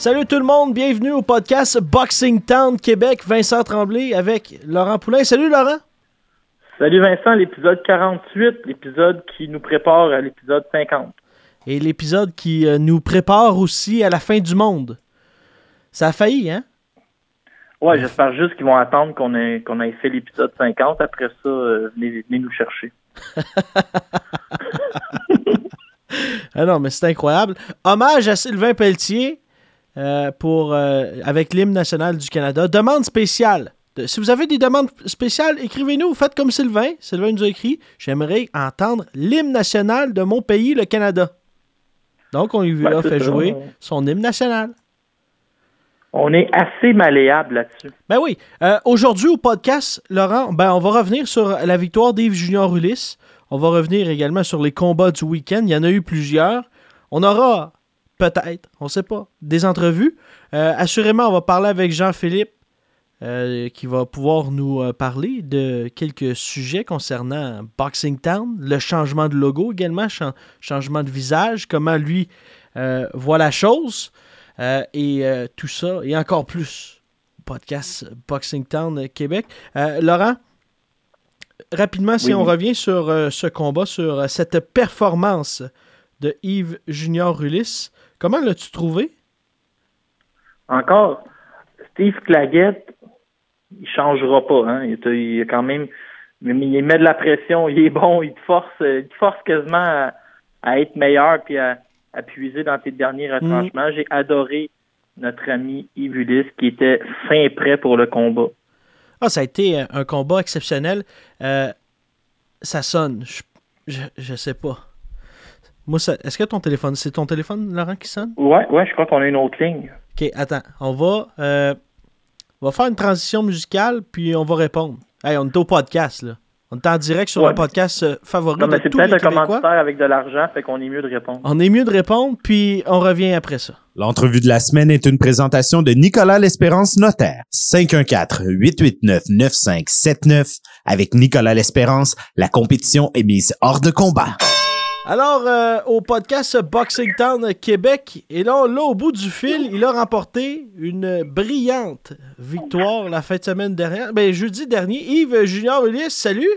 Salut tout le monde, bienvenue au podcast Boxing Town Québec. Vincent Tremblay avec Laurent Poulain. Salut Laurent. Salut Vincent, l'épisode 48, l'épisode qui nous prépare à l'épisode 50. Et l'épisode qui euh, nous prépare aussi à la fin du monde. Ça a failli, hein? Ouais, j'espère juste qu'ils vont attendre qu'on ait, qu'on ait fait l'épisode 50. Après ça, euh, venez, venez nous chercher. Ah non, mais c'est incroyable. Hommage à Sylvain Pelletier euh, pour, euh, avec l'hymne national du Canada. Demande spéciale. De- si vous avez des demandes spéciales, écrivez-nous. Faites comme Sylvain. Sylvain nous a écrit J'aimerais entendre l'hymne national de mon pays, le Canada. Donc, on lui Ben, a c'est fait ça. jouer son hymne national. On est assez malléable là-dessus. Ben oui. Euh, Aujourd'hui, au podcast, Laurent, ben, on va revenir sur la victoire d'Yves Junior Ulysse. On va revenir également sur les combats du week-end. Il y en a eu plusieurs. On aura peut-être, on ne sait pas, des entrevues. Euh, assurément, on va parler avec Jean-Philippe euh, qui va pouvoir nous euh, parler de quelques sujets concernant Boxing Town, le changement de logo également, chan- changement de visage, comment lui voit la chose et tout ça et encore plus podcast Boxing Town Québec. Laurent, rapidement, si Oui. on revient sur ce combat, sur cette performance de Yves Junior Ulysse, comment l'as-tu trouvé? Encore, Steve Claggett, il changera pas. Hein. Il, il quand même, il met de la pression, il est bon, il te force, il te force quasiment à, à être meilleur puis à, à puiser dans tes derniers retranchements. J'ai adoré notre ami Yves Ulysse qui était fin prêt pour le combat. Ah, ça a été un combat exceptionnel. Euh, ça sonne. Je, je, je sais pas. Moi, ça- est-ce que ton téléphone, c'est ton téléphone, Laurent, qui sonne? Ouais, ouais, je crois qu'on a une autre ligne. Ok, attends. On va, euh, on va faire une transition musicale, puis on va répondre. Hey, on est au podcast, là. On est en direct sur Ouais. le podcast euh, favori Non, mais de c'est tous les peut-être un commanditaire avec de l'argent, fait qu'on est mieux de répondre. On est mieux de répondre, puis on revient après ça. L'entrevue de la semaine est une présentation de Nicolas L'Espérance Notaire. 514-889-9579. Avec Nicolas L'Espérance, la compétition est mise hors de combat. Alors, euh, au podcast Boxing Town Québec, et là, là, au bout du fil, il a remporté une brillante victoire la fin de semaine dernière. Ben, jeudi dernier. Yves Junior Ulysse, salut!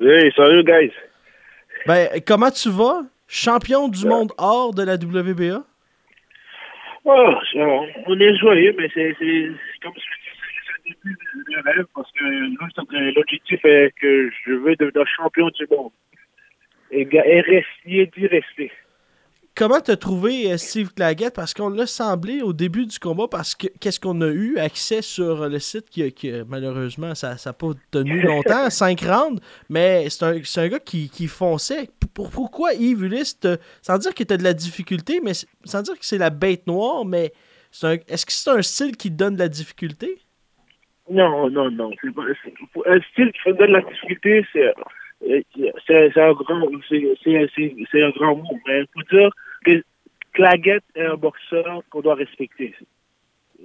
Hey, salut, guys. Ben, comment tu vas? Champion du monde hors de la WBA? Oh, on on est joyeux, mais c'est comme je dis, c'est le début de rêve parce que l'objectif est que je veux devenir champion du monde et rester, d'y rester. Comment t'as trouvé euh, Steve Claggett? Parce qu'on l'a semblé au début du combat, parce que qu'est-ce qu'on a eu? Accès sur le site qui, qui, malheureusement, ça n'a pas tenu longtemps, 5 rounds, mais c'est un, gars qui, qui fonçait. Pour- pourquoi Yves Ulysse, te- sans dire qu'il a de la difficulté, mais sans dire que c'est la bête noire, mais est-ce que c'est un style qui te donne de la difficulté? Non, non, non. pas- Un style qui me donne la difficulté, c'est c'est un grand c'est- un grand mot. Mais il faut dire que Claggett est un boxeur qu'on doit respecter.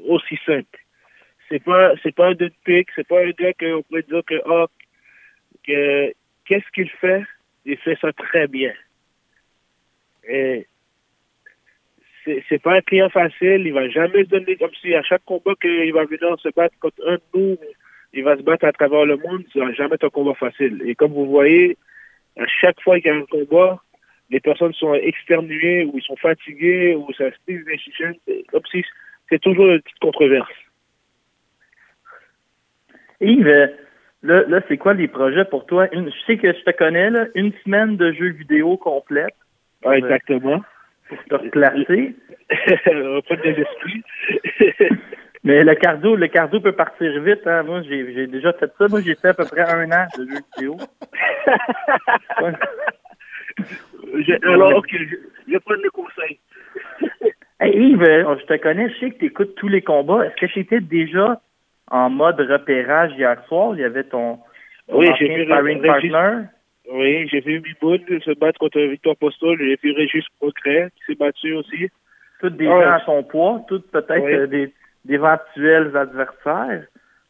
Aussi simple. C'est pas c'est pas un deux de pique, c'est pas un gars qu'on pourrait dire que ah, que qu'est-ce qu'il fait? Il fait ça très bien. Et c'est pas un client facile, il va jamais se donner comme si à chaque combat qu'il va venir se battre contre un de nous, il va se battre à travers le monde, ça va jamais être un combat facile. Et comme vous voyez, à chaque fois qu'il y a un combat, les personnes sont externuées ou ils sont fatigués ou ça se. C'est Comme si c'est toujours une petite controverse. Yves, euh, là, là c'est quoi les projets pour toi? Une, je sais que je te connais, là, une semaine de jeux vidéo complète. Ouais, exactement. Pour te replacer. Pas de désesprit. Mais le cardio, le cardio peut partir vite. Hein. Moi, j'ai, déjà fait ça. Moi, j'ai fait à peu près un an de jeux vidéo. Je- alors, ok, je, je vais prendre le conseil. Hey Yves, euh, je te connais, je sais que tu écoutes tous les combats. Est-ce que j'étais déjà en mode repérage hier soir? Il y avait ton, ton Oui, j'ai vu sparring partner. Oui, j'ai vu Biboun se battre contre Victor Postol. J'ai vu Régis Progrès qui s'est battu aussi. Toutes des Ouais. gens à ton poids, toutes peut-être Oui. euh, des d'éventuels adversaires.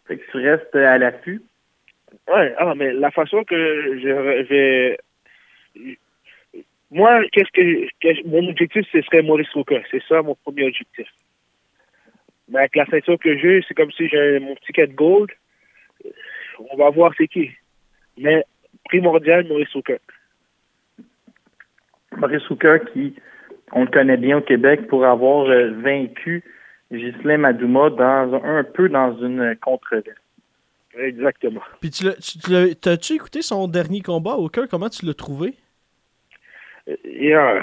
Fait que tu restes à l'affût. Ouais, ah, mais la façon que je vais. Moi, qu'est-ce que, que- mon objectif, ce serait Maurice Roca. C'est ça mon premier objectif. Mais avec la ceinture que j'ai, c'est comme si j'ai mon ticket de gold. On va voir c'est qui. Mais primordial, Maurice Roca. Maurice Hooker qui, on le connaît bien au Québec pour avoir euh, vaincu Ghislain Madouma dans un, peu dans une controverse. Exactement. Puis tu l'as- tu- écouté son dernier combat au cœur? Comment tu l'as trouvé? Et, euh,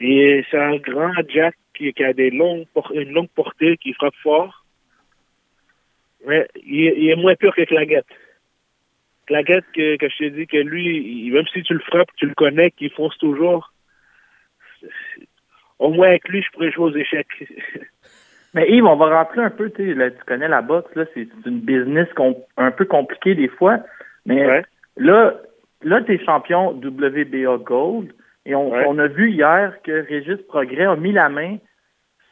et c'est un grand Jack qui, qui a des longues por- une longue portée, qui frappe fort. Mais il, est- il est moins pur que Claguette. Claguette, que, que je t'ai dit que lui, il- même si tu le frappes, tu le connais, qu'il fonce toujours. Au moins avec lui, je pourrais jouer aux échecs. Mais Yves, on va rentrer un peu, tu sais, là, tu connais la boxe, là, c'est une business un peu compliquée des fois. Mais Ouais. là, là, tu es champion WBA Gold. Et on, Ouais. on a vu hier que Régis Progrès a mis la main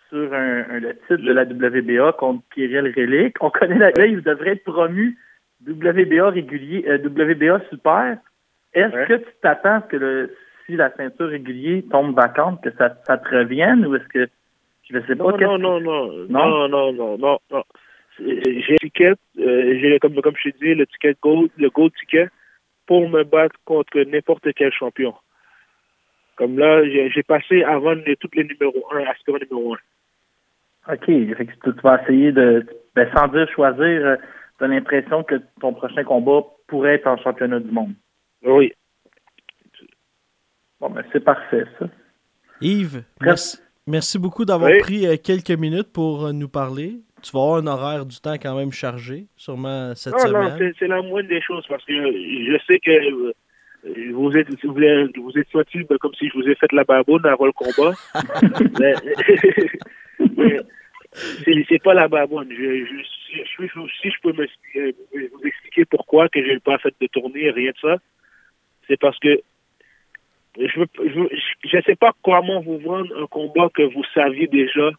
sur un, un- le titre de la WBA contre Kirill Relic. On connaît la là, il devrait être promu WBA régulier, euh, WBA super. Est-ce Ouais. que tu t'attends à ce que le, si la ceinture régulier tombe vacante, que ça, ça te revienne ou est-ce que je sais pas Non, non, non, non, Non? non, non, J'ai ticket, euh, j'ai comme, comme je t'ai dit, le ticket gold, le gold ticket pour me battre contre n'importe quel champion. Comme là, j'ai passé avant les, toutes les numéros 1, aspirant numéro 1. OK. Fait que tu, tu vas essayer de. Ben, sans dire choisir, tu as l'impression que ton prochain combat pourrait être en championnat du monde. Oui. C'est parfait, ça. Yves, merci, merci beaucoup d'avoir Oui. pris euh, quelques minutes pour euh, nous parler. Tu vas avoir un horaire du temps quand même chargé, sûrement cette Non, non, semaine. c'est- c'est la moindre des choses parce que je sais que euh, vous êtes, vous, voulez- vous êtes sorti ben, comme si je vous ai fait la baboune avant le combat. mais mais c'est pas la baboune. Je, je, si, je, je- si je peux me, vous expliquer pourquoi que j'ai pas fait de tournée, rien de ça, c'est parce que je je sais pas comment vous vendre un combat que vous saviez déjà.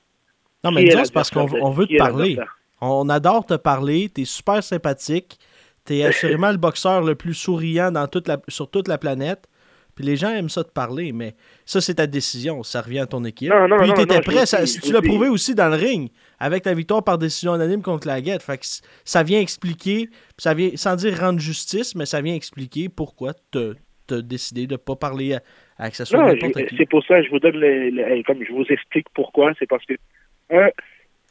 non, mais disons, c'est parce qu'on on veut te parler. On adore te parler, t'es super sympathique, t'es assurément le boxeur le plus souriant dans toute la, sur toute la planète. Puis les gens aiment ça te parler, mais ça, c'est ta décision. Ça revient à ton équipe. Non, non, Puis t'étais prêt, ça- dis, tu l'as prouvé aussi dans le ring, avec ta victoire par décision anonyme contre la guette. Fait que c- ça vient expliquer, ça vient, sans dire rendre justice, mais ça vient expliquer pourquoi tu as décidé de ne pas parler à, à que ce soit Non, n'importe je- qui. c'est pour ça que je vous donne le, le- comme je vous explique pourquoi. C'est parce que un,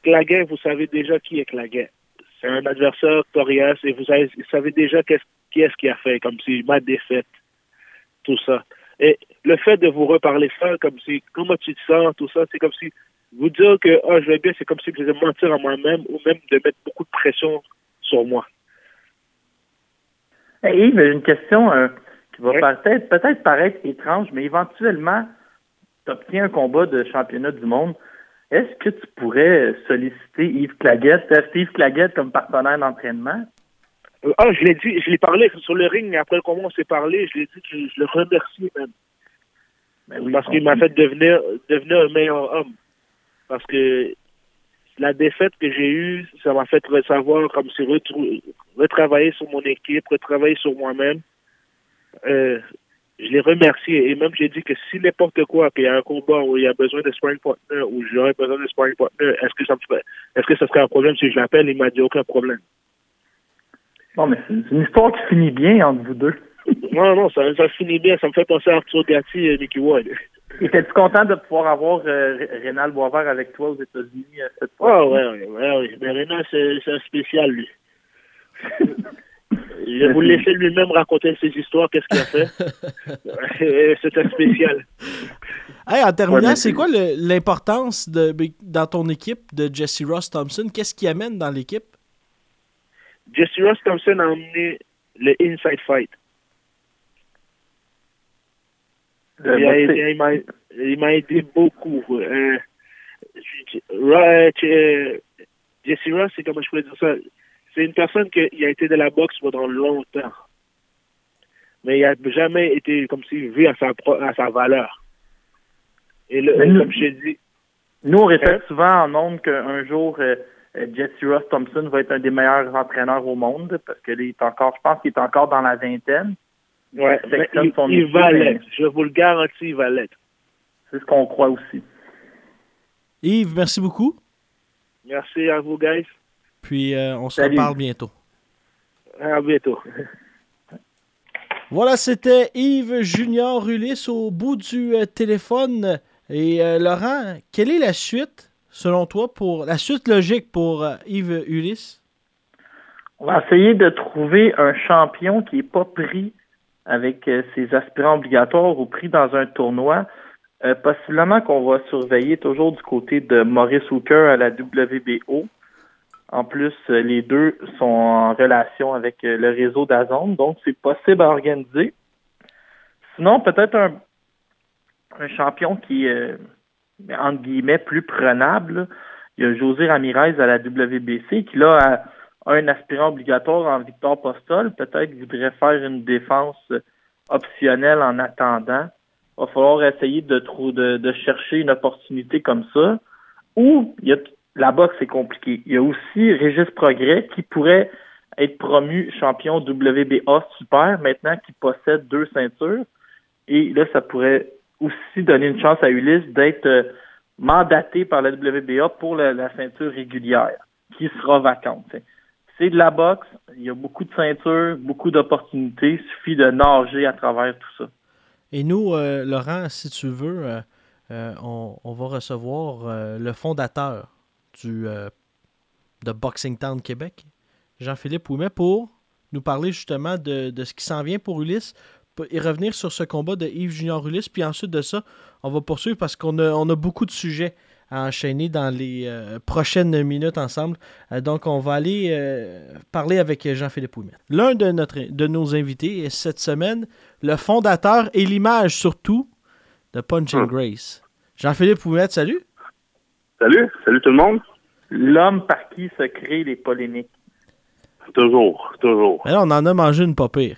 Claguet, vous savez déjà qui est Claguet. C'est un adversaire coriace et vous savez, vous savez déjà qu'est-ce qui est-ce qu'il a fait, comme si ma défaite, tout ça. Et le fait de vous reparler ça, comme si comment tu te sens, tout ça, c'est comme si vous dire que ah je vais bien, c'est comme si je faisais mentir à moi-même ou même de mettre beaucoup de pression sur moi. Hey, Yves, j'ai une question euh, qui va Oui. peut-être peut-être paraître étrange, mais éventuellement, tu obtiens un combat de championnat du monde. Est-ce que tu pourrais solliciter Yves Claguette, tester Yves Claguette comme partenaire d'entraînement? Ah, je l'ai dit, je l'ai parlé sur le ring après le combat, on s'est parlé, je l'ai dit que je, le remercie même. Ben oui, parce qu'il m'a fait devenir, devenir un meilleur homme. Parce que la défaite que j'ai eue, ça m'a fait savoir comme si retravailler sur mon équipe, retravailler sur moi-même. Euh, je l'ai remercié et même j'ai dit que si n'importe quoi, qu'il y a un combat où il y a besoin de sparring partner ou j'aurais besoin de sparring partner, est-ce que ça me est-ce que ça serait un problème si je l'appelle? Il m'a dit aucun problème. Bon, mais c'est une histoire qui finit bien entre vous deux. Non, non, ça, ça finit bien. Ça me fait penser à Arthur Gatti et Mickey Ward. Étais-tu content de pouvoir avoir euh, Rénal Boisvert avec toi aux États-Unis euh, cette fois? Oh, ouais, ouais, ouais, ouais. Mais Rénal, c'est c'est un spécial, lui. Je vais vous laisser lui-même raconter ses histoires, qu'est-ce qu'il a fait. c'est un spécial. Hey, en terminant, Ouais, c'est quoi l'importance de dans ton équipe de Jesse Ross Thompson? Qu'est-ce qu'il amène dans l'équipe? Jesse Ross Thompson a emmené le Inside Fight. Le Il a boxing. aidé- il m'a- aidé beaucoup. Euh, euh, Jesse Ross, c'est comment je pourrais dire ça? C'est une personne qui a été de la boxe pendant longtemps. Mais il n'a jamais été comme si vu à sa, à sa valeur. Et nous- comme je t'ai dit, Nous, on répète Hein? souvent en nombre qu'un jour, euh, euh, Jesse Ross Thompson va être un des meilleurs entraîneurs au monde parce qu'il est encore, je pense qu'il est encore dans la vingtaine. ouais, mais il, il va l'être. Je vous le garantis, il va l'être. C'est ce qu'on croit aussi. Yves, merci beaucoup. Merci à vous, guys. Puis euh, on se Salut. reparle bientôt. À bientôt. Voilà, c'était Yves Junior Ulysse au bout du euh, téléphone. Et euh, Laurent, quelle est la suite, selon toi, pour la suite logique pour Yves Ulysse? On va essayer de trouver un champion qui n'est pas pris avec ses aspirants obligatoires ou pris dans un tournoi. Euh, possiblement qu'on va surveiller toujours du côté de Maurice Hooker à la WBO. En plus, euh, les deux sont en relation avec euh, le réseau d'Azone, donc c'est possible à organiser. Sinon, peut-être un, un champion qui est, euh, entre guillemets, plus prenable. Il y a José Ramirez à la WBC qui, là, a un aspirant obligatoire en Victor Postol. Peut-être voudrait faire une défense optionnelle en attendant. Il va falloir essayer de, de, de chercher une opportunité comme ça. Ou il y a la boxe, c'est compliqué. Il y a aussi Régis Progrès qui pourrait être promu champion WBA super maintenant qu'il possède deux ceintures. Et là, ça pourrait aussi donner une chance à Ulysse d'être euh, mandaté par la WBA pour la, ceinture régulière qui sera vacante. C'est de la boxe, il y a beaucoup de ceintures, beaucoup d'opportunités, il suffit de nager à travers tout ça. Et nous, euh, Laurent, si tu veux, euh, on, va recevoir le fondateur du, euh, de Boxing Town Québec, Jean-Philippe Ouimet, pour nous parler justement de, de ce qui s'en vient pour Ulysse et revenir sur ce combat de Yves Junior Ulysse. Puis ensuite de ça, on va poursuivre parce qu'on a, on a beaucoup de sujets à enchaîner dans les euh, prochaines minutes ensemble. Euh, donc, on va aller euh, parler avec Jean-Philippe Ouimet. L'un de, notre, de nos invités est cette semaine, le fondateur et l'image surtout de Punch and Hum. Grace. Jean-Philippe Ouimet, salut. Salut, salut tout le monde. L'homme par qui se créent les polémiques. Toujours, toujours. Mais là, on en a mangé une pas pire.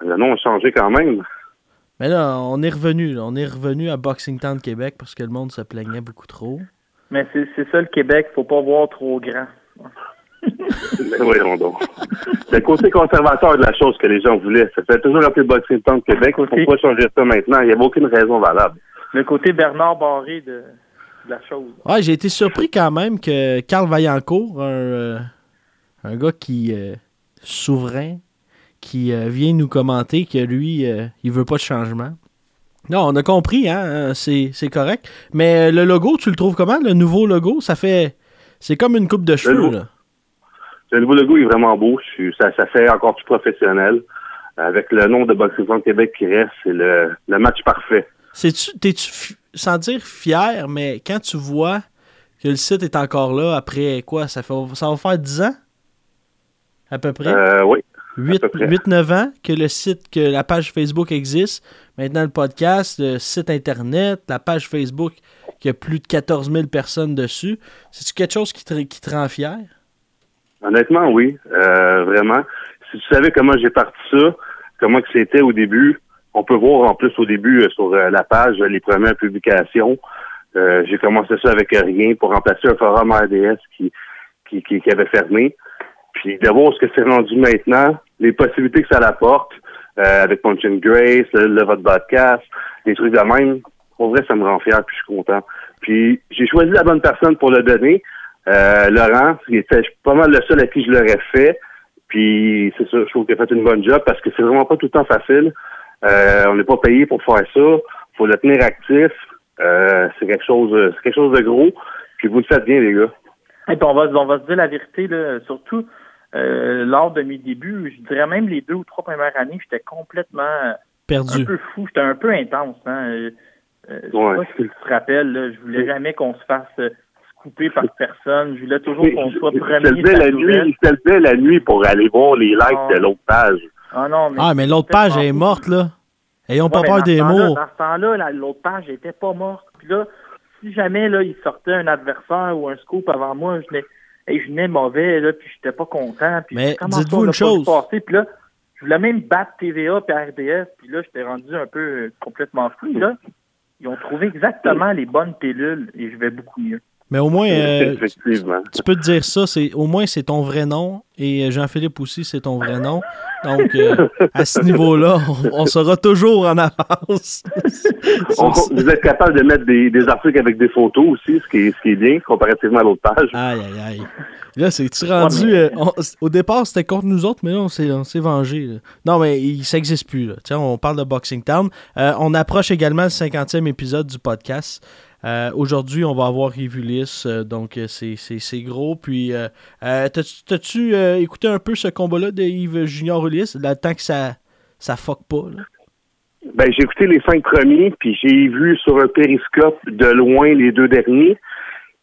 Le nom a changé quand même. Mais là, on est revenu. là. On est revenu à Boxing Town Québec parce que le monde se plaignait beaucoup trop. Mais c'est ça le Québec, faut pas voir trop grand. Mais voyons donc. Le côté conservateur de la chose que les gens voulaient, ça fait toujours appeler Boxing Town Québec. Pourquoi changer ça maintenant? Il n'y avait aucune raison valable. Le côté Bernard Barré de, de la chose. Ouais, j'ai été surpris quand même que Carl Vaillancourt, un, euh, un gars qui euh, souverain, qui euh, vient nous commenter que lui, euh, il veut pas de changement. Non, on a compris, hein, c'est c'est correct. Mais le logo, tu le trouves comment, le nouveau logo? Ça fait... C'est comme une coupe de cheveux, nouveau- là. Le nouveau logo est vraiment beau. Ça, ça fait encore plus professionnel. Avec le nom de Boxing Town Québec qui reste, c'est le, le match parfait. T'es-tu, sans dire fier, mais quand tu vois que le site est encore là après quoi, ça, fait, ça va faire 10 ans? À peu près? Euh, oui. peu près. 8-9 ans que le site, que la page Facebook existe. Maintenant, le podcast, le site Internet, la page Facebook qui a plus de 14 000 personnes dessus. C'est-tu quelque chose qui te, qui te rend fier? Honnêtement, oui. Euh, vraiment. Si tu savais comment j'ai parti ça, comment que c'était au début, on peut voir en plus au début euh, sur euh, la page les premières publications. Euh, j'ai commencé ça avec rien pour remplacer un forum RDS qui, qui, qui, qui avait fermé. Puis de voir ce que c'est rendu maintenant, les possibilités que ça apporte, euh, avec Punch and Grace, le, le votre podcast, des trucs de même, pour vrai, ça me rend fier, puis je suis content. Puis j'ai choisi la bonne personne pour le donner. Euh, Laurent, il était pas mal le seul à qui je l'aurais fait. Puis c'est ça, je trouve qu'il a fait une bonne job parce que c'est vraiment pas tout le temps facile on n'est pas payé pour faire ça. faut le tenir actif. Euh, c'est quelque chose c'est quelque chose de gros. Puis vous le faites bien, les gars. Et on va, on va se dire la vérité, là, surtout euh, lors de mes débuts, je dirais même les deux ou trois premières années, j'étais complètement perdu. Un peu fou, j'étais un peu intense. Hein. Euh, euh sais pas si tu te rappelles, là, je voulais jamais qu'on se fasse euh, couper par personne. Je voulais toujours qu'on soit premier. Je te la nuit, je te la nuit pour aller voir les likes de l'autre page. Ah non, mais, ah, mais l'autre page est morte, là. Ayons pas peur des mots. Dans ce temps-là, l'autre page était pas morte. Puis là, si jamais là, il sortait un adversaire ou un scoop avant moi, je venais, je venais mauvais, là, puis j'étais pas content. Puis mais dites-vous une chose. Puis là, je voulais même battre TVA et RDS, puis là, j'étais rendu un peu euh, complètement fou. Là, ils ont trouvé exactement les bonnes pilules et je vais beaucoup mieux. Mais au moins, euh, tu peux te dire ça, c'est au moins c'est ton vrai nom et euh, Jean-Philippe aussi c'est ton vrai nom. Donc euh, à ce niveau-là, on, sera toujours en avance. vous êtes capable de mettre des, articles avec des photos aussi, ce qui est, ce qui est bien comparativement à l'autre page. Aïe aïe aïe. Là, c'est-tu rendu. au départ, c'était contre nous autres, mais là, on s'est vengé. Non, mais ça n'existe plus. Là. On parle de Boxing Town. on approche également le 50e épisode du podcast. Euh, aujourd'hui, on va avoir Rivulis, euh, donc euh, c'est gros. Puis, t'as-tu écouté un peu ce combat-là de Yves Junior Ulysse, le temps que ça, ça fuck pas? Ben, j'ai écouté les cinq premiers, puis j'ai vu sur un périscope de loin les deux derniers.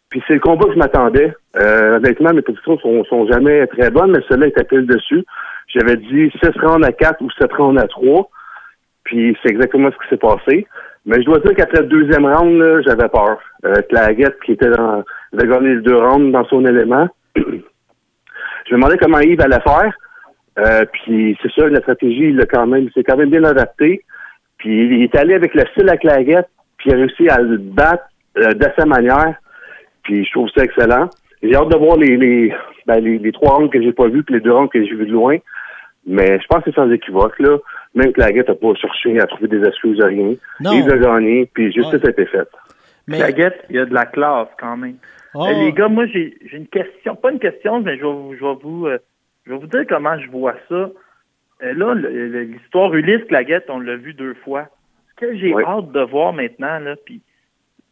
Puis c'est le combat que je m'attendais. honnêtement, mes positions sont, sont jamais très bonnes, mais celui-là était pile dessus. J'avais dit 6 rounds à 4 ou 7 rounds à 3. Puis c'est exactement ce qui s'est passé. Mais je dois dire qu'après le deuxième round, j'avais peur. Euh, Claguette, qui était dans, avait gagné les deux rounds dans son élément. je me demandais comment Yves allait faire. Euh, puis c'est ça, la stratégie, il quand même, c'est quand même bien adapté. Puis il est allé avec le style à Claguette, puis il a réussi à le battre euh, de sa manière. Puis je trouve ça excellent. J'ai hâte de voir les les, ben, les, trois rounds que j'ai pas vus, puis les deux rounds que j'ai vus de loin. Mais je pense que c'est sans équivoque, là. Même Claguette n'a pas cherché à trouver des excuses à rien. Il a gagné, puis justice ouais. a été faite. Mais... Claguette, il y a de la classe quand même. Oh. Euh, les gars, moi, j'ai une question. Pas une question, mais je vais, je vais vous, euh, je vais vous dire comment je vois ça. Euh, là, l'histoire Ulysse Claguette, on l'a vu deux fois. Ce que j'ai hâte de voir maintenant, là, puis,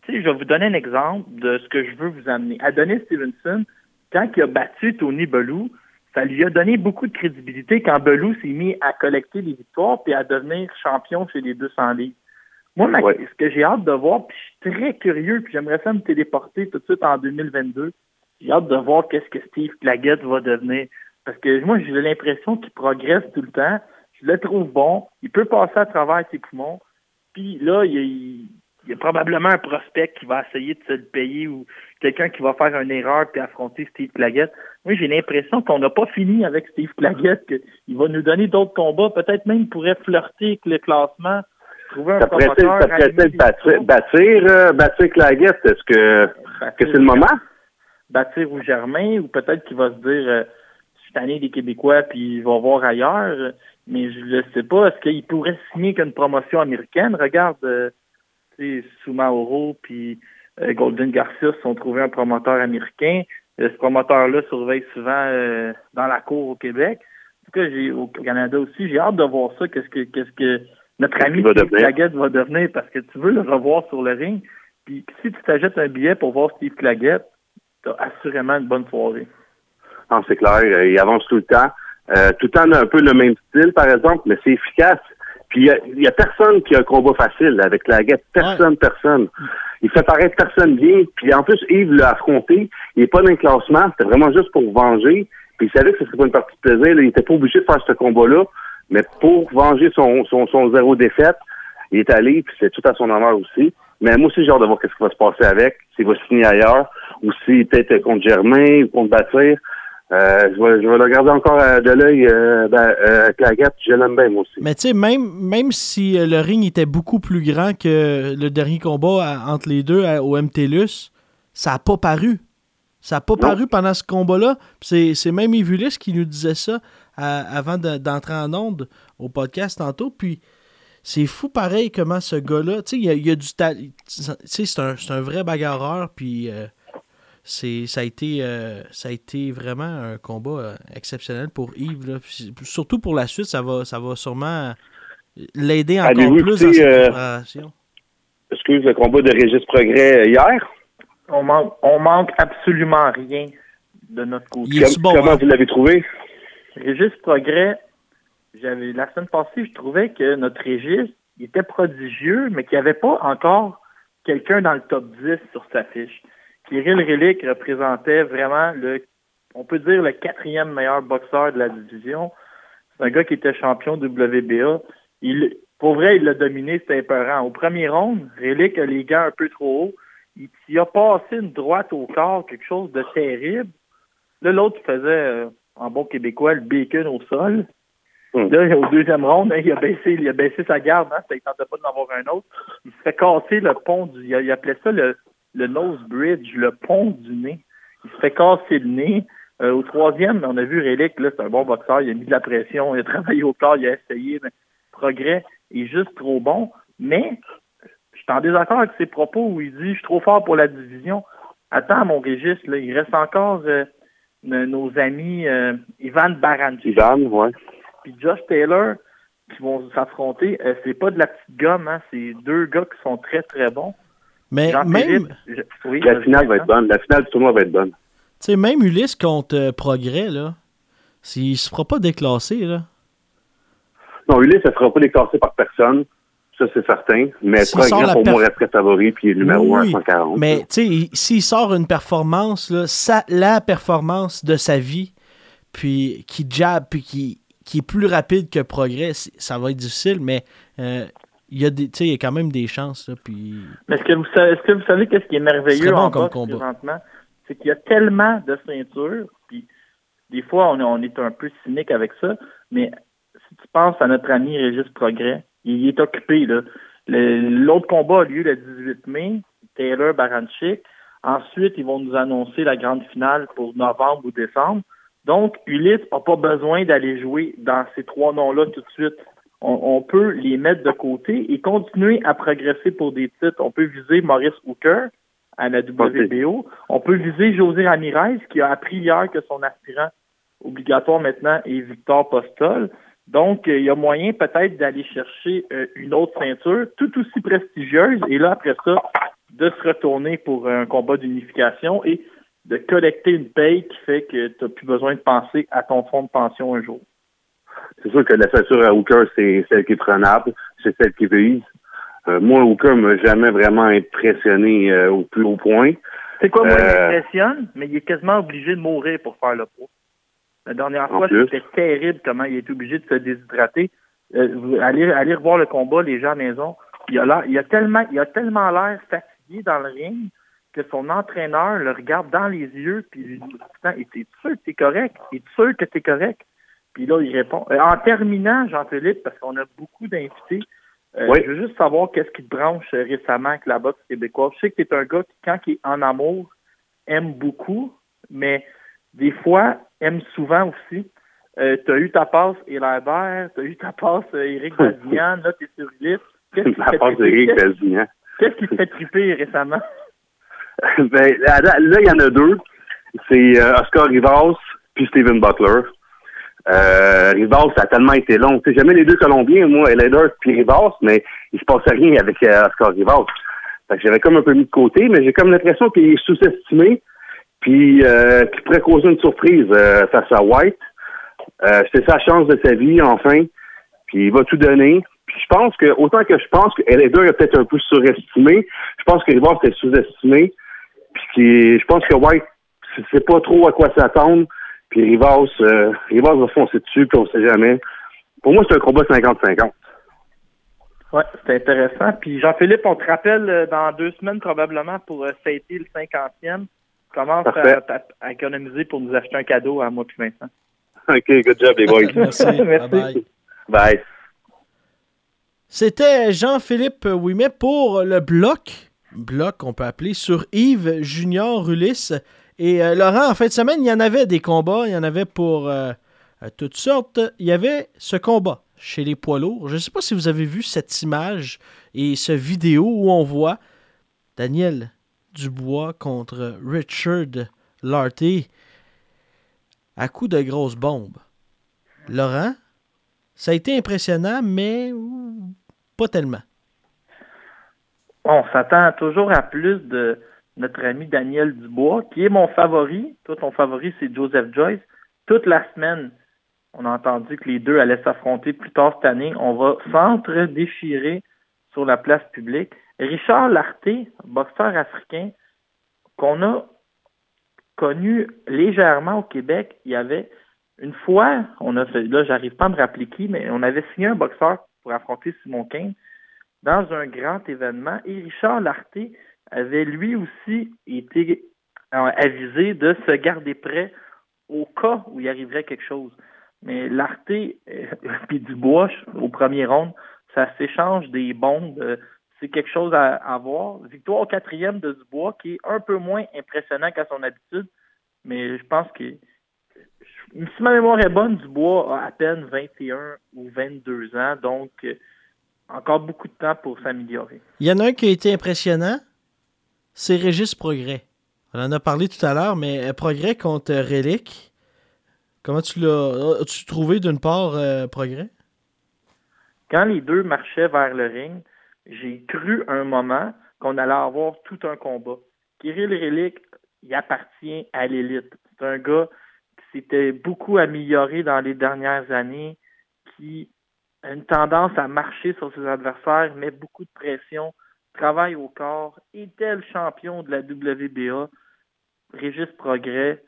tu sais, je vais vous donner un exemple de ce que je veux vous amener. Adonis Stevenson, quand il a battu Tony Bellew, ça lui a donné beaucoup de crédibilité quand Belou s'est mis à collecter des victoires puis à devenir champion chez les 200 livres. Moi, ce que j'ai hâte de voir, puis je suis très curieux, puis j'aimerais ça me téléporter tout de suite en 2022. J'ai hâte de voir qu'est-ce que Steve Claggett va devenir. Parce que moi, j'ai l'impression qu'il progresse tout le temps. Je le trouve bon. Il peut passer à travers ses poumons. Puis là, il, il y a probablement un prospect qui va essayer de se le payer ou quelqu'un qui va faire une erreur puis affronter Steve Claggett. Moi, j'ai l'impression qu'on n'a pas fini avec Steve Claggett, qu'il va nous donner d'autres combats, peut-être même pourrait flirter avec le classement, trouver un ça promoteur. Ça pourrait bâtir, bâtir, euh, bâtir Claggett, est-ce que c'est le moment? Bâtir ou Germain, ou peut-être qu'il va se dire euh, cette année des Québécois puis il va voir ailleurs, mais je ne sais pas, est-ce qu'il pourrait signer qu'une promotion américaine? Regarde euh, Soumaoro puis euh, Golden Garcia se sont trouvés un promoteur américain. Euh, ce promoteur-là surveille souvent euh, dans la cour au Québec. En tout cas, j'ai au Canada aussi. J'ai hâte de voir ça. Qu'est-ce que qu'est-ce que notre ami Steve Claggett va devenir parce que tu veux le revoir sur le ring. Puis si tu t'achètes un billet pour voir Steve Claggett, tu as assurément une bonne soirée. Non, c'est clair. Il avance tout le temps. tout le temps un peu le même style, par exemple, mais c'est efficace. Puis il y, a, personne qui a un combat facile avec la guette. Personne, personne. Il fait paraître personne bien. Puis en plus, Yves l'a affronté. Il n'est pas dans le classement. C'était vraiment juste pour venger. Puis il savait que ce serait pas une partie de plaisir. Il était pas obligé de faire ce combat-là. Mais pour venger son, son, son zéro défaite, il est allé. Puis c'est tout à son honneur aussi. Mais moi aussi, j'ai hâte de voir qu'est-ce qui va se passer avec. S'il va signer ailleurs. Ou s'il peut-être contre Germain ou contre Bâtir. Euh, je, vais, je vais le regarder encore euh, de l'œil euh, ben, euh, Claguette, je l'aime bien moi aussi. Mais tu sais, même, même si le ring était beaucoup plus grand que le dernier combat entre les deux au MTLUS, ça n'a pas paru. Ça n'a pas paru pendant ce combat-là. C'est même Evulis qui nous disait ça avant d'entrer en onde au podcast tantôt. Puis c'est fou pareil comment ce gars-là, tu sais, il y a, du talent. Tu sais, c'est un, un, vrai bagarreur. Puis c'est ça a été euh, ça a été vraiment un combat euh, exceptionnel pour Yves surtout pour la suite ça va ça va sûrement l'aider encore plus dans écouté, euh, préparation. Excuse le combat de Régis Progrès euh, hier? On manque, on manque absolument rien de notre côté. Bon, Comment hein? vous l'avez trouvé? Régis Progrès, j'avais la semaine passée, je trouvais que notre Régis il était prodigieux, mais qu'il n'y avait pas encore quelqu'un dans le top 10 sur sa fiche. Kirill Relic représentait vraiment le, on peut dire le quatrième meilleur boxeur de la division. C'est un gars qui était champion WBA. Il, pour vrai, il l'a dominé, c'était épeurant. Au premier round, Relic a les gants un peu trop hauts. Il, il a passé une droite au corps, quelque chose de terrible. Là, l'autre faisait, euh, en bon québécois, le bacon au sol. Hmm. Là, au deuxième round, hein, il, a baissé, il a baissé sa garde, hein, ça ne tentait pas d'en avoir un autre. Il se fait casser le pont du. Il, il appelait ça le, le nose bridge, le pont du nez. Il se fait casser le nez. Euh, au troisième, on a vu Relic, là, c'est un bon boxeur, il a mis de la pression, il a travaillé au corps, il a essayé, mais progrès est juste trop bon. Mais je suis en désaccord avec ses propos où il dit je suis trop fort pour la division. Attends, mon Régis, là, il reste encore euh, nos amis euh, Ivan Baranchik Ivan, ouais. puis Josh Taylor qui vont s'affronter. Euh, c'est pas de la petite gomme, hein, c'est deux gars qui sont très très bons. Mais même, oui, La finale va être bonne. La finale du tournoi va être bonne. tu sais, même Ulysse contre euh, Progrès, là, s'il se fera pas déclasser, là. Non, Ulysse, ne sera pas déclassé par personne. Ça, c'est certain. Mais Progrès, pour moi, resterait favori, puis il est numéro Oui, 1 à oui. 140. Mais tu sais, il- s'il sort une performance, là, sa- la performance de sa vie, puis qui jab, puis qui, qui est plus rapide que progrès, ça va être difficile, mais euh, il y a des, tu sais, il y a quand même des chances. Là, puis Mais est-ce que vous savez, est-ce que vous savez qu'est-ce qui est Ce merveilleux bon en comme boxe combat. présentement? C'est qu'il y a tellement de ceintures, puis des fois, on est, on est un peu cynique avec ça, mais si tu penses à notre ami Régis Progrès, il est occupé, là. L'autre combat a lieu le 18 mai, Taylor Baranchik. Ensuite, ils vont nous annoncer la grande finale pour novembre ou décembre. Donc, Ulysse n'a pas besoin d'aller jouer dans ces trois noms-là tout de suite. On, on peut les mettre de côté et continuer à progresser pour des titres. On peut viser Maurice Hooker à la WBO. On peut viser José Ramirez, qui a appris hier que son aspirant obligatoire maintenant est Victor Postol. Donc, euh, il y a moyen peut-être d'aller chercher euh, une autre ceinture tout aussi prestigieuse et là, après ça, de se retourner pour un combat d'unification et de collecter une paye qui fait que tu n'as plus besoin de penser à ton fonds de pension un jour. C'est sûr que la ceinture à Hooker, c'est celle qui est prenable. C'est celle qui vise. Euh, moi, Hooker m'a jamais vraiment impressionné euh, au plus haut point. C'est quoi, moi, il Euh, m'impressionne, mais il est quasiment obligé de mourir pour faire le poids. La dernière fois, c'était terrible comment il est obligé de se déshydrater. Allez, allez revoir le combat, les gens à la maison. Il a, il a tellement, il a tellement l'air fatigué dans le ring que son entraîneur le regarde dans les yeux puis lui dit es-tu sûr que t'es correct? Es-tu sûr que t'es correct? Puis là, il répond. Euh, en terminant, Jean-Philippe, parce qu'on a beaucoup d'invités, euh, Oui. je veux juste savoir qu'est-ce qui te branche euh, récemment avec la boxe québécoise. Je sais que tu es un gars qui, quand il est en amour, aime beaucoup, mais des fois, aime souvent aussi. Euh, tu as eu ta passe Hélène tu as eu ta passe Éric Bazignan, là, tu es sur Ulysse. Qu'est-ce qui te La fait passe d'Éric Qu'est-ce- Bazignan. Qu'est-ce qui te fait triper récemment? ben, là, là, il y en a deux. C'est euh, Oscar Rivas puis Steven Butler. Euh, Rivas, ça a tellement été long. Tu sais, j'aimais les deux Colombiens, moi, Elader puis Rivas, mais il se passait rien avec euh, Oscar Rivas. Fait que j'avais comme un peu mis de côté, mais j'ai comme l'impression qu'il est sous-estimé, puis euh, qu'il pourrait causer une surprise euh, face à White. Euh, c'est sa chance de sa vie, enfin. Puis il va tout donner. Puis je pense que, autant que je pense que Elader est peut-être un peu surestimé, je pense que Rivas est sous-estimé. Puis je pense que White ne sait pas trop à quoi s'attendre. Puis Rivas, euh, Rivas va foncer dessus, puis on sait jamais. Pour moi, c'est un combat 50-50. Ouais, c'est intéressant. Puis Jean-Philippe, on te rappelle euh, dans deux semaines probablement pour euh, fêter le 50e. Commence à, Parfait. à- à économiser pour nous acheter un cadeau à moi puis Vincent. OK, good job, les boys. merci. Merci. Bye. C'était Jean-Philippe Ouimet pour le bloc, bloc qu'on peut appeler sur Yves Junior Ulysse. Et euh, Laurent, en fin de semaine, il y en avait des combats, il y en avait pour euh, euh, toutes sortes. Il y avait ce combat chez les poids lourds. Je ne sais pas si vous avez vu cette image et ce vidéo où on voit Daniel Dubois contre Richard Larté à coup de grosses bombes. Laurent, Ça a été impressionnant, mais pas tellement. On s'attend toujours à plus de notre ami Daniel Dubois, qui est mon favori. Toi, ton favori, c'est Joseph Joyce. Toute la semaine, on a entendu que les deux allaient s'affronter plus tard cette année. On va s'entre-déchirer sur la place publique. Richard Larté, boxeur africain, qu'on a connu légèrement au Québec, il y avait une fois, on a fait, là, j'arrive pas à me rappeler qui, mais on avait signé un boxeur pour affronter Simon King dans un grand événement et Richard Larté avait lui aussi été euh, avisé de se garder prêt au cas où il arriverait quelque chose. Mais Larté euh, Dubois, au premier round, ça s'échange des bombes. Euh, c'est quelque chose à, voir. Victoire au quatrième de Dubois, qui est un peu moins impressionnant qu'à son habitude, mais je pense que si ma mémoire est bonne, Dubois a à peine 21 ou 22 ans, donc encore beaucoup de temps pour s'améliorer. Il y en a un qui a été impressionnant, c'est Régis Progrès. On en a parlé tout à l'heure, mais euh, Progrès contre Relic, comment tu l'as as-tu trouvé d'une part euh, Progrès? Quand les deux marchaient vers le ring, j'ai cru un moment qu'on allait avoir tout un combat. Kirill Relic, il appartient à l'élite. C'est un gars qui s'était beaucoup amélioré dans les dernières années, qui a une tendance à marcher sur ses adversaires, met beaucoup de pression, travail au corps, est le champion de la WBA, Régis Progrès,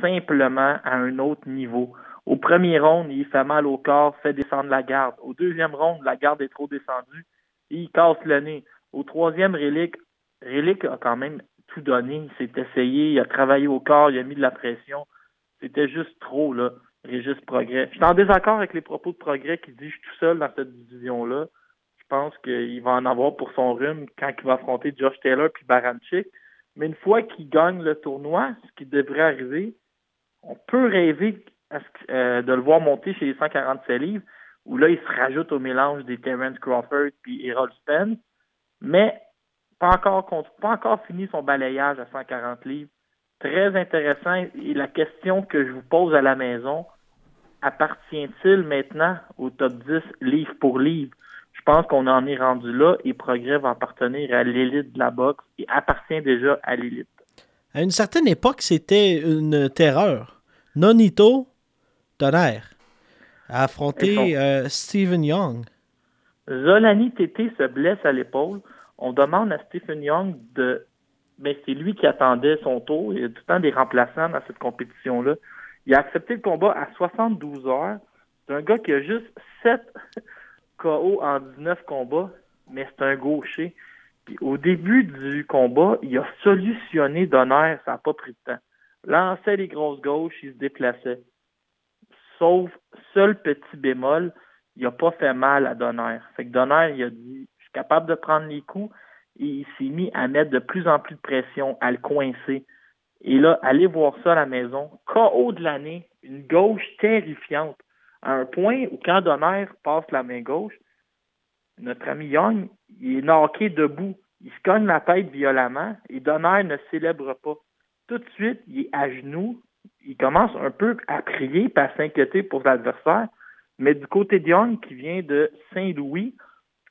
simplement à un autre niveau. Au premier round, il fait mal au corps, fait descendre la garde. Au deuxième round, la garde est trop descendue il casse le nez. Au troisième, Relic, Relic a quand même tout donné. Il s'est essayé, il a travaillé au corps, il a mis de la pression. C'était juste trop, là, Régis Progrès. Je suis en désaccord avec les propos de Progrès qui dit je suis tout seul dans cette division-là pense qu'il va en avoir pour son rhume quand il va affronter Josh Taylor puis Baranchik. Mais une fois qu'il gagne le tournoi, ce qui devrait arriver, on peut rêver euh, de le voir monter chez les 147 livres, où là, il se rajoute au mélange des Terence Crawford puis Errol Spence, mais pas encore, pas encore fini son balayage à 140 livres. Très intéressant. Et la question que je vous pose à la maison, appartient-il maintenant au top 10 livre pour livre? Je pense qu'on en est rendu là et Progrès va appartenir à l'élite de la boxe et appartient déjà à l'élite. À une certaine époque, c'était une terreur. Nonito Donner a affronté euh, Stephen Young. Zolani Tété se blesse à l'épaule. On demande à Stephen Young de. Mais c'est lui qui attendait son tour. Il y a tout le temps des remplaçants dans cette compétition-là. Il a accepté le combat à 72 heures. C'est un gars qui a juste 7 KO en 19 combats, mais c'est un gaucher. au début du combat, il a solutionné d'honneur, ça n'a pas pris de temps. Lançait les grosses gauches, il se déplaçait. Sauf, seul petit bémol, il n'a pas fait mal à Donner. Fait que Donner, il a dit, je suis capable de prendre les coups, et il s'est mis à mettre de plus en plus de pression, à le coincer. Et là, allez voir ça à la maison. KO de l'année, une gauche terrifiante à un point où quand Donner passe la main gauche, notre ami Young, il est knocké debout. Il se cogne la tête violemment et Donner ne célèbre pas. Tout de suite, il est à genoux. Il commence un peu à prier et à s'inquiéter pour l'adversaire. Mais du côté de Young, qui vient de Saint-Louis,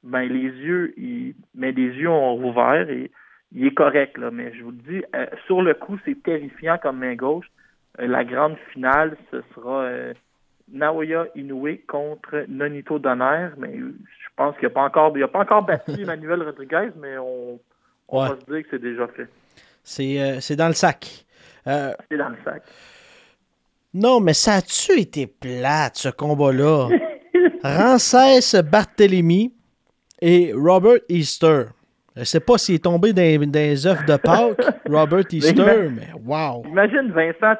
ben les yeux, il, mais les yeux ont rouvert et il est correct, là. Mais je vous le dis, euh, sur le coup, c'est terrifiant comme main gauche. Euh, la grande finale, ce sera euh, Naoya Inoue contre Nonito Donner, mais je pense qu'il n'a pas encore, il a pas encore battu Emmanuel Rodriguez, mais on, va se dire que c'est déjà fait. C'est, euh, dans le sac. Euh, c'est dans le sac. Non, mais ça a-tu été plate, ce combat-là? Ramsès Barthélemy et Robert Easter. Je sais pas s'il est tombé dans, dans les œufs de Pâques, Robert Easter, mais wow! Imagine, Vincent,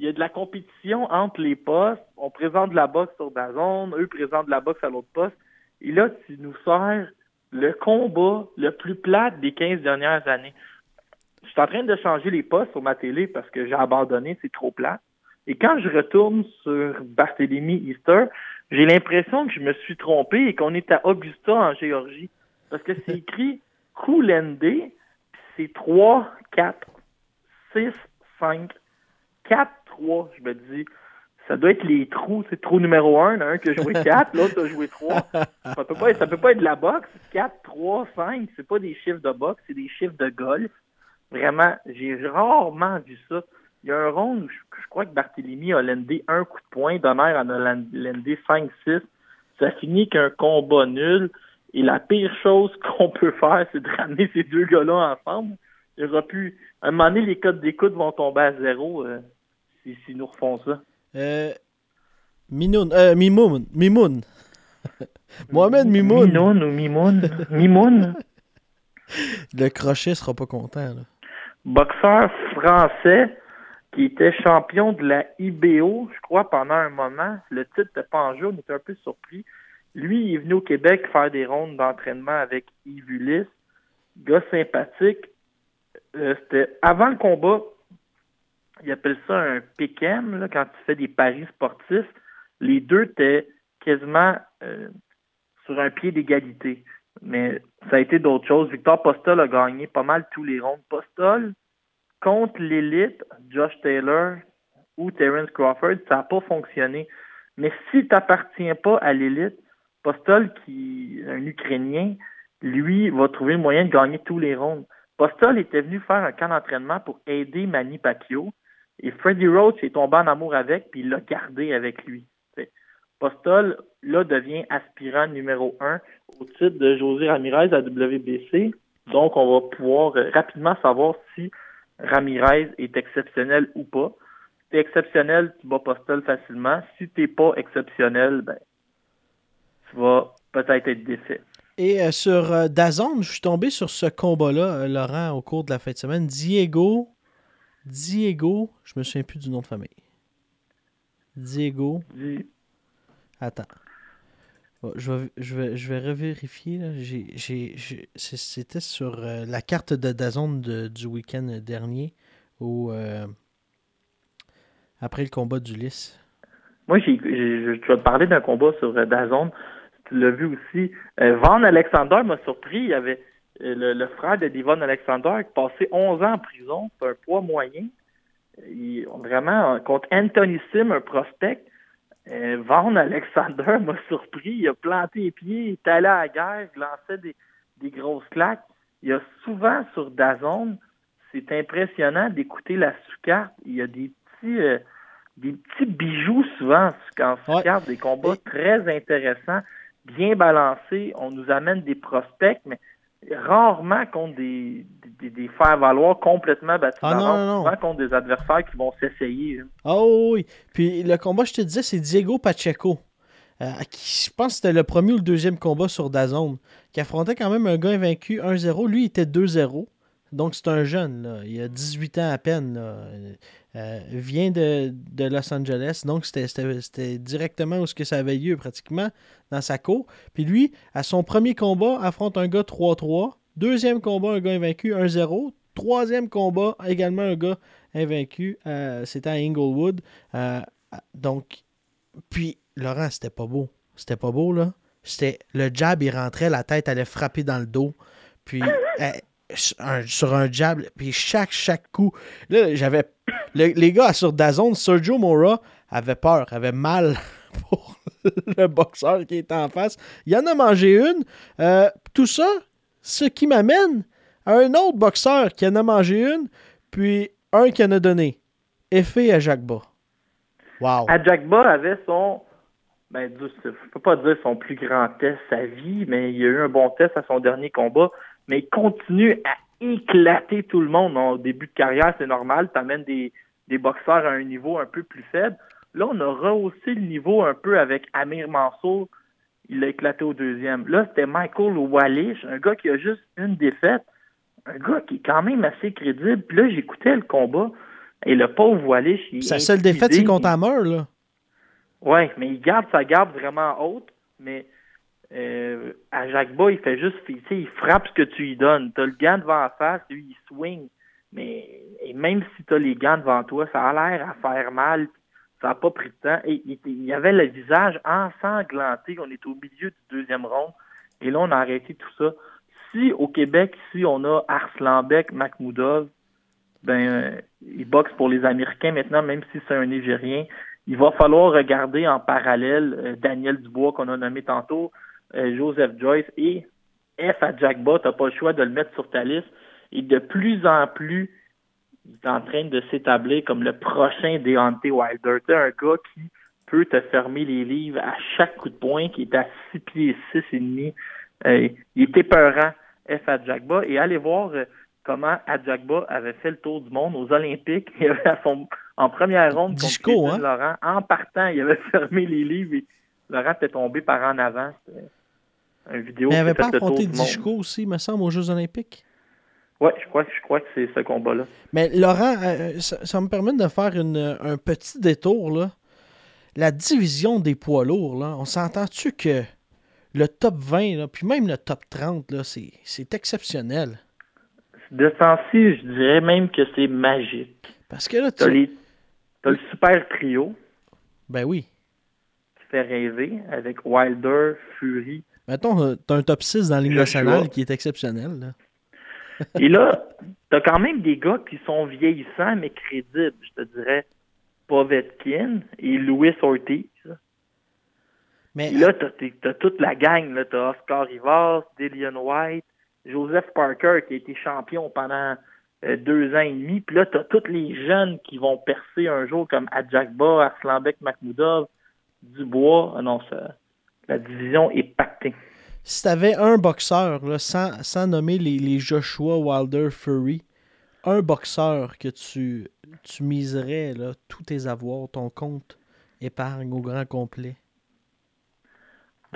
il y a de la compétition entre les postes. On présente de la boxe sur zone, eux présentent de la boxe à l'autre poste. Et là, tu nous sers le combat le plus plat des 15 dernières années. Je suis en train de changer les postes sur ma télé parce que j'ai abandonné, c'est trop plat. Et quand je retourne sur Barthélemy Easter, j'ai l'impression que je me suis trompé et qu'on est à Augusta en Géorgie. Parce que c'est écrit Koulende, c'est 3, 4, 6, 5, 4, 3. Je me dis, ça doit être les trous. C'est trou numéro un, un qui a joué 4, l'autre a joué 3. Ça peut pas, ça peut pas être de la boxe. 4, 3, 5, c'est pas des chiffres de boxe, c'est des chiffres de golf. Vraiment, j'ai rarement vu ça. Il y a un rond où je, je crois que Barthélemy a lendé un coup de poing, Donner en a lendé 5-6. Ça finit qu'un combat nul. Et la pire chose qu'on peut faire, c'est de ramener ces deux gars-là ensemble. Il aura pu. À un moment donné, les codes d'écoute vont tomber à zéro euh, si, si nous refont ça. Euh, Minoun, euh, Mimoun, Mimoun. Mohamed Mimoun. Minoun ou Mimoun? Mimoun? Le crochet sera pas content. Là. Boxeur français qui était champion de la IBO, je crois, pendant un moment. Le titre n'était pas en jeu, on était un peu surpris. Lui, il est venu au Québec faire des rondes d'entraînement avec Yves Ulysse. Gars sympathique. Euh, C'était avant le combat, il appelle ça un PKM, là, quand tu fais des paris sportifs. Les deux étaient quasiment euh, sur un pied d'égalité. Mais ça a été d'autres choses. Victor Postol a gagné pas mal tous les rondes. Postol, contre l'élite, Josh Taylor ou Terence Crawford, ça n'a pas fonctionné. Mais si tu n'appartiens pas à l'élite, Postol, qui est un Ukrainien, lui, va trouver le moyen de gagner tous les rondes. Postol était venu faire un camp d'entraînement pour aider Manny Pacquiao. Et Freddie Roach est tombé en amour avec, puis il l'a gardé avec lui. Postol, là, devient aspirant numéro un au titre de José Ramirez à WBC. Donc, on va pouvoir rapidement savoir si Ramirez est exceptionnel ou pas. Si tu es exceptionnel, tu bats Postol facilement. Si tu n'es pas exceptionnel, ben, tu vas peut-être être défait. Et euh, sur euh, Dazon, je suis tombé sur ce combat-là, euh, Laurent, au cours de la fin de semaine. Diego, Diego, je me souviens plus du nom de famille. Diego. Di... Attends. Bon, je, vais, je, vais, je vais revérifier. C'était sur euh, la carte de Dazon de- du week-end dernier, où, euh, après le combat d'Ulysse. Moi, j'ai, j'ai- je vais te parler d'un combat sur euh, DAZN. Tu l'as vu aussi. Euh, Van Alexander m'a surpris. Il y avait le, le frère de Devon Alexander qui passé 11 ans en prison. C'est un poids moyen. Il- vraiment, contre Anthony Sim, un prospect, euh, Van Alexander m'a surpris. Il a planté les pieds, il est allé à la guerre, il lançait des, des grosses claques. Il y a souvent sur DAZN, c'est impressionnant d'écouter la sous-carte. Il y a des petits... euh, des petits bijoux souvent Ouais. regarde des combats très intéressants, bien balancés. On nous amène des prospects, mais rarement contre des, des, des faire-valoir complètement battus Ah, non, non, non. souvent contre des adversaires qui vont s'essayer. Oh oui. Puis le combat, je te disais, c'est Diego Pacheco. euh, qui, je pense que c'était le premier ou le deuxième combat sur Dazone. Qui affrontait quand même un gars invaincu 1-0. Lui, il était 2-0. Donc c'est un jeune. Là. Il a 18 ans à peine. Là. Euh, vient de, de Los Angeles. Donc c'était- directement où ce que ça avait lieu pratiquement dans sa cour. Puis lui, à son premier combat, affronte un gars 3-3. Deuxième combat, un gars invaincu 1-0. Troisième combat, également un gars invaincu. euh, C'était à Inglewood. Euh, donc, puis, Laurent, c'était pas beau. C'était pas beau, là. C'était le jab, il rentrait, la tête allait frapper dans le dos. Puis, un- sur un jab, puis chaque, chaque coup. Là, j'avais. Le- les gars sur Dazone, Sergio Mora avait peur, avait mal pour le boxeur qui était en face. Il en a mangé une. Euh, tout ça, ce qui m'amène à un autre boxeur qui en a mangé une, puis un qui en a donné. Effet à Jacques Bas. Wow. Adjagba avait son, ben, je peux pas dire son plus grand test sa vie, mais il a eu un bon test à son dernier combat, mais il continue à éclater tout le monde. Au début de carrière, c'est normal, tu amènes des, des boxeurs à un niveau un peu plus faible. Là, on a rehaussé le niveau un peu avec Amir Mansour. Il a éclaté au deuxième. Là, c'était Michael Wallish, un gars qui a juste une défaite. Un gars qui est quand même assez crédible. Puis là, j'écoutais le combat. Et le pauvre Wallish, il est Sa seule défaite, c'est contre Hammer, là. Oui, mais il garde sa garde vraiment haute, mais euh, à Jacques Bas, il fait juste, il frappe ce que tu lui donnes. Tu as le gant devant la face, lui, il swing. Mais et même si tu as les gants devant toi, ça a l'air à faire mal. Ça n'a pas pris de temps. Et il, avait le visage ensanglanté. On est au milieu du deuxième round. Et là, on a arrêté tout ça. Si au Québec, si on a Arslanbek, Makhmoudov, ben, euh, il boxe pour les Américains maintenant, même si c'est un Nigérien. il va falloir regarder en parallèle euh, Daniel Dubois qu'on a nommé tantôt, Joseph Joyce et F à Jackba. Tu n'as pas le choix de le mettre sur ta liste. Et de plus en plus, il est en train de s'établir comme le prochain Deontay Wilder. Tu un gars qui peut te fermer les livres à chaque coup de poing, qui est à 6 pieds 6 et demi. Euh, il est épeurant, F à Jackba. Et allez voir comment Adjagba avait fait le tour du monde aux Olympiques. Il avait son, en première ronde Disco, hein? Laurent. En partant, il avait fermé les livres et Laurent était tombé par en avant. C'était une vidéo Mais il n'avait qui a pas affronté. Disco aussi, me semble, aux Jeux Olympiques? Ouais, je crois, je crois que c'est ce combat-là. Mais Laurent, euh, ça, ça me permet de faire une- un petit détour. Là. La division des poids lourds, là, on s'entend-tu que le top 20, là, puis même le top 30, là, c'est, c'est exceptionnel? De ce temps-ci, je dirais même que c'est magique. Parce que là, tu... T'as, les, t'as le super trio Ben oui. qui fait rêver avec Wilder, Fury. Mettons, euh, t'as un top 6 dans la Ligue nationale qui est exceptionnel. Là. Et là, t'as quand même des gars qui sont vieillissants mais crédibles. Je te dirais Povetkin et Louis Ortiz. Mais là, t'as, t'es- t'as toute la gang. Là. T'as Oscar Rivas, Dillian White, Joseph Parker qui a été champion pendant euh, deux ans et demi. Puis là, t'as tous les jeunes qui vont percer un jour comme Adjakba, Arslanbek Makhmoudov, Dubois. Ah non, ça, la division est pactée. si t'avais un boxeur, là, sans, sans nommer les, les Joshua, Wilder, Fury, un boxeur que tu, tu miserais là, tous tes avoirs, ton compte épargne au grand complet?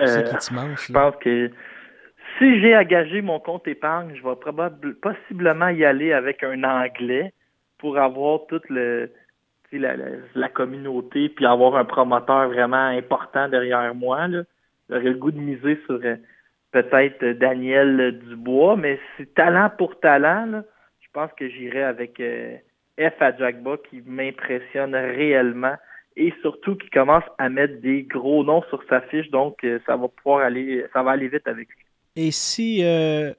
C'est Euh, qui te manche, Je là. pense que si j'ai engagé mon compte épargne, je vais probable, possiblement y aller avec un Anglais pour avoir toute le, tu la, la, la communauté, puis avoir un promoteur vraiment important derrière moi. là. J'aurais le goût de miser sur euh, peut-être euh, Daniel Dubois, mais c'est talent pour talent. là, je pense que j'irai avec euh, F à Jackba qui m'impressionne réellement et surtout qui commence à mettre des gros noms sur sa fiche, donc euh, ça va pouvoir aller, ça va aller vite avec lui. Et si euh,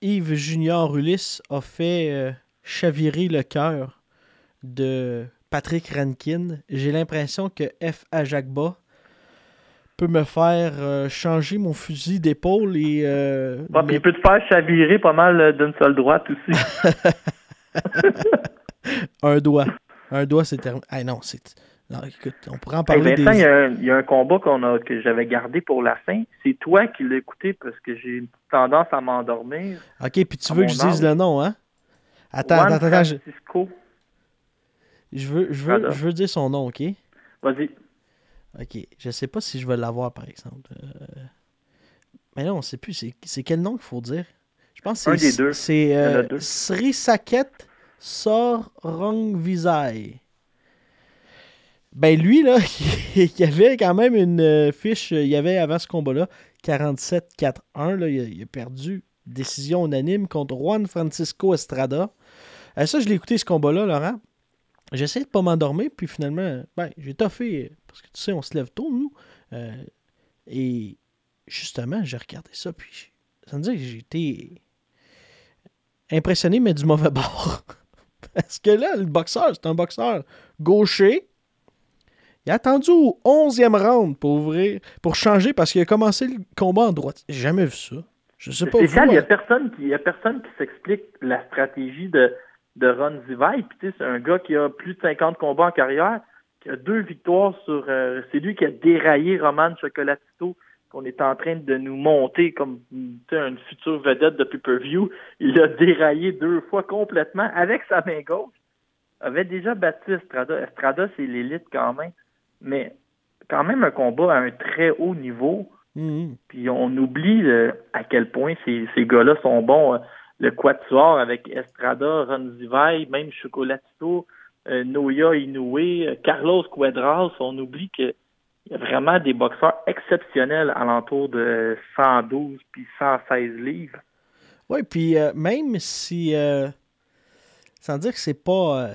Yves Junior Ulysse a fait euh, chavirer le cœur de Patrick Rankin, j'ai l'impression que F. Ajagba peut me faire euh, changer mon fusil d'épaule et euh, il peut te faire chavirer pas mal euh, d'une seule droite aussi. un doigt. Un doigt, c'est terminé. Ah non, c'est. Non, écoute, on pourrait en Hey, parler Vincent, il y, des. a un, il y a un combat qu'on a que j'avais gardé pour la fin. C'est toi qui l'as écouté parce que j'ai une tendance à m'endormir. Ok, puis tu veux que je dise le nom, hein? Attends, Juan attends, attends. Je, Francisco. je veux, je, veux, je veux dire son nom, ok? Vas-y. Ok, je sais pas si je vais l'avoir, par exemple. Euh, Mais non, on sait plus. C'est quel nom qu'il faut dire? Je pense que Un c'est des deux. c'est euh. Sri Saket Sorongvisai. Ben lui, là, il y avait quand même une euh, fiche, il y avait avant ce combat-là, 47-4-1, là, il, a, il a perdu décision unanime contre Juan Francisco Estrada. Euh, ça, je l'ai écouté ce combat-là, Laurent. J'essaie de pas m'endormir, puis finalement, ben, j'ai toffé, parce que tu sais, on se lève tôt, nous. Euh, et justement, j'ai regardé ça, puis ça me dit que j'ai été impressionné, mais du mauvais bord. Parce que là, le boxeur, c'est un boxeur gaucher. Il a attendu au 11e round pour ouvrir, pour changer, parce qu'il a commencé le combat en droite. J'ai jamais vu ça. Je sais pas il n'y a hein. personne qui, y a personne qui s'explique la stratégie de, de Ron Zivay. Puis, tu sais, c'est un gars qui a plus de 50 combats en carrière, qui a deux victoires sur. euh, c'est lui qui a déraillé Roman Chocolatito, qu'on est en train de nous monter comme tu sais, une future vedette de pay-per-view. Il a déraillé deux fois complètement avec sa main gauche. Avait déjà battu Estrada. Estrada, c'est l'élite quand même. Mais quand même un combat à un très haut niveau. Mhm. Puis on oublie euh, à quel point ces, ces gars-là sont bons. Le Quatuor avec Estrada, Ron Zivay, même Chocolatito, euh, Noya Inoue, euh, Carlos Cuadras. On oublie qu'il y a vraiment des boxeurs exceptionnels alentour de 112 puis 116 livres. Oui, puis euh, même si. sans dire que c'est pas.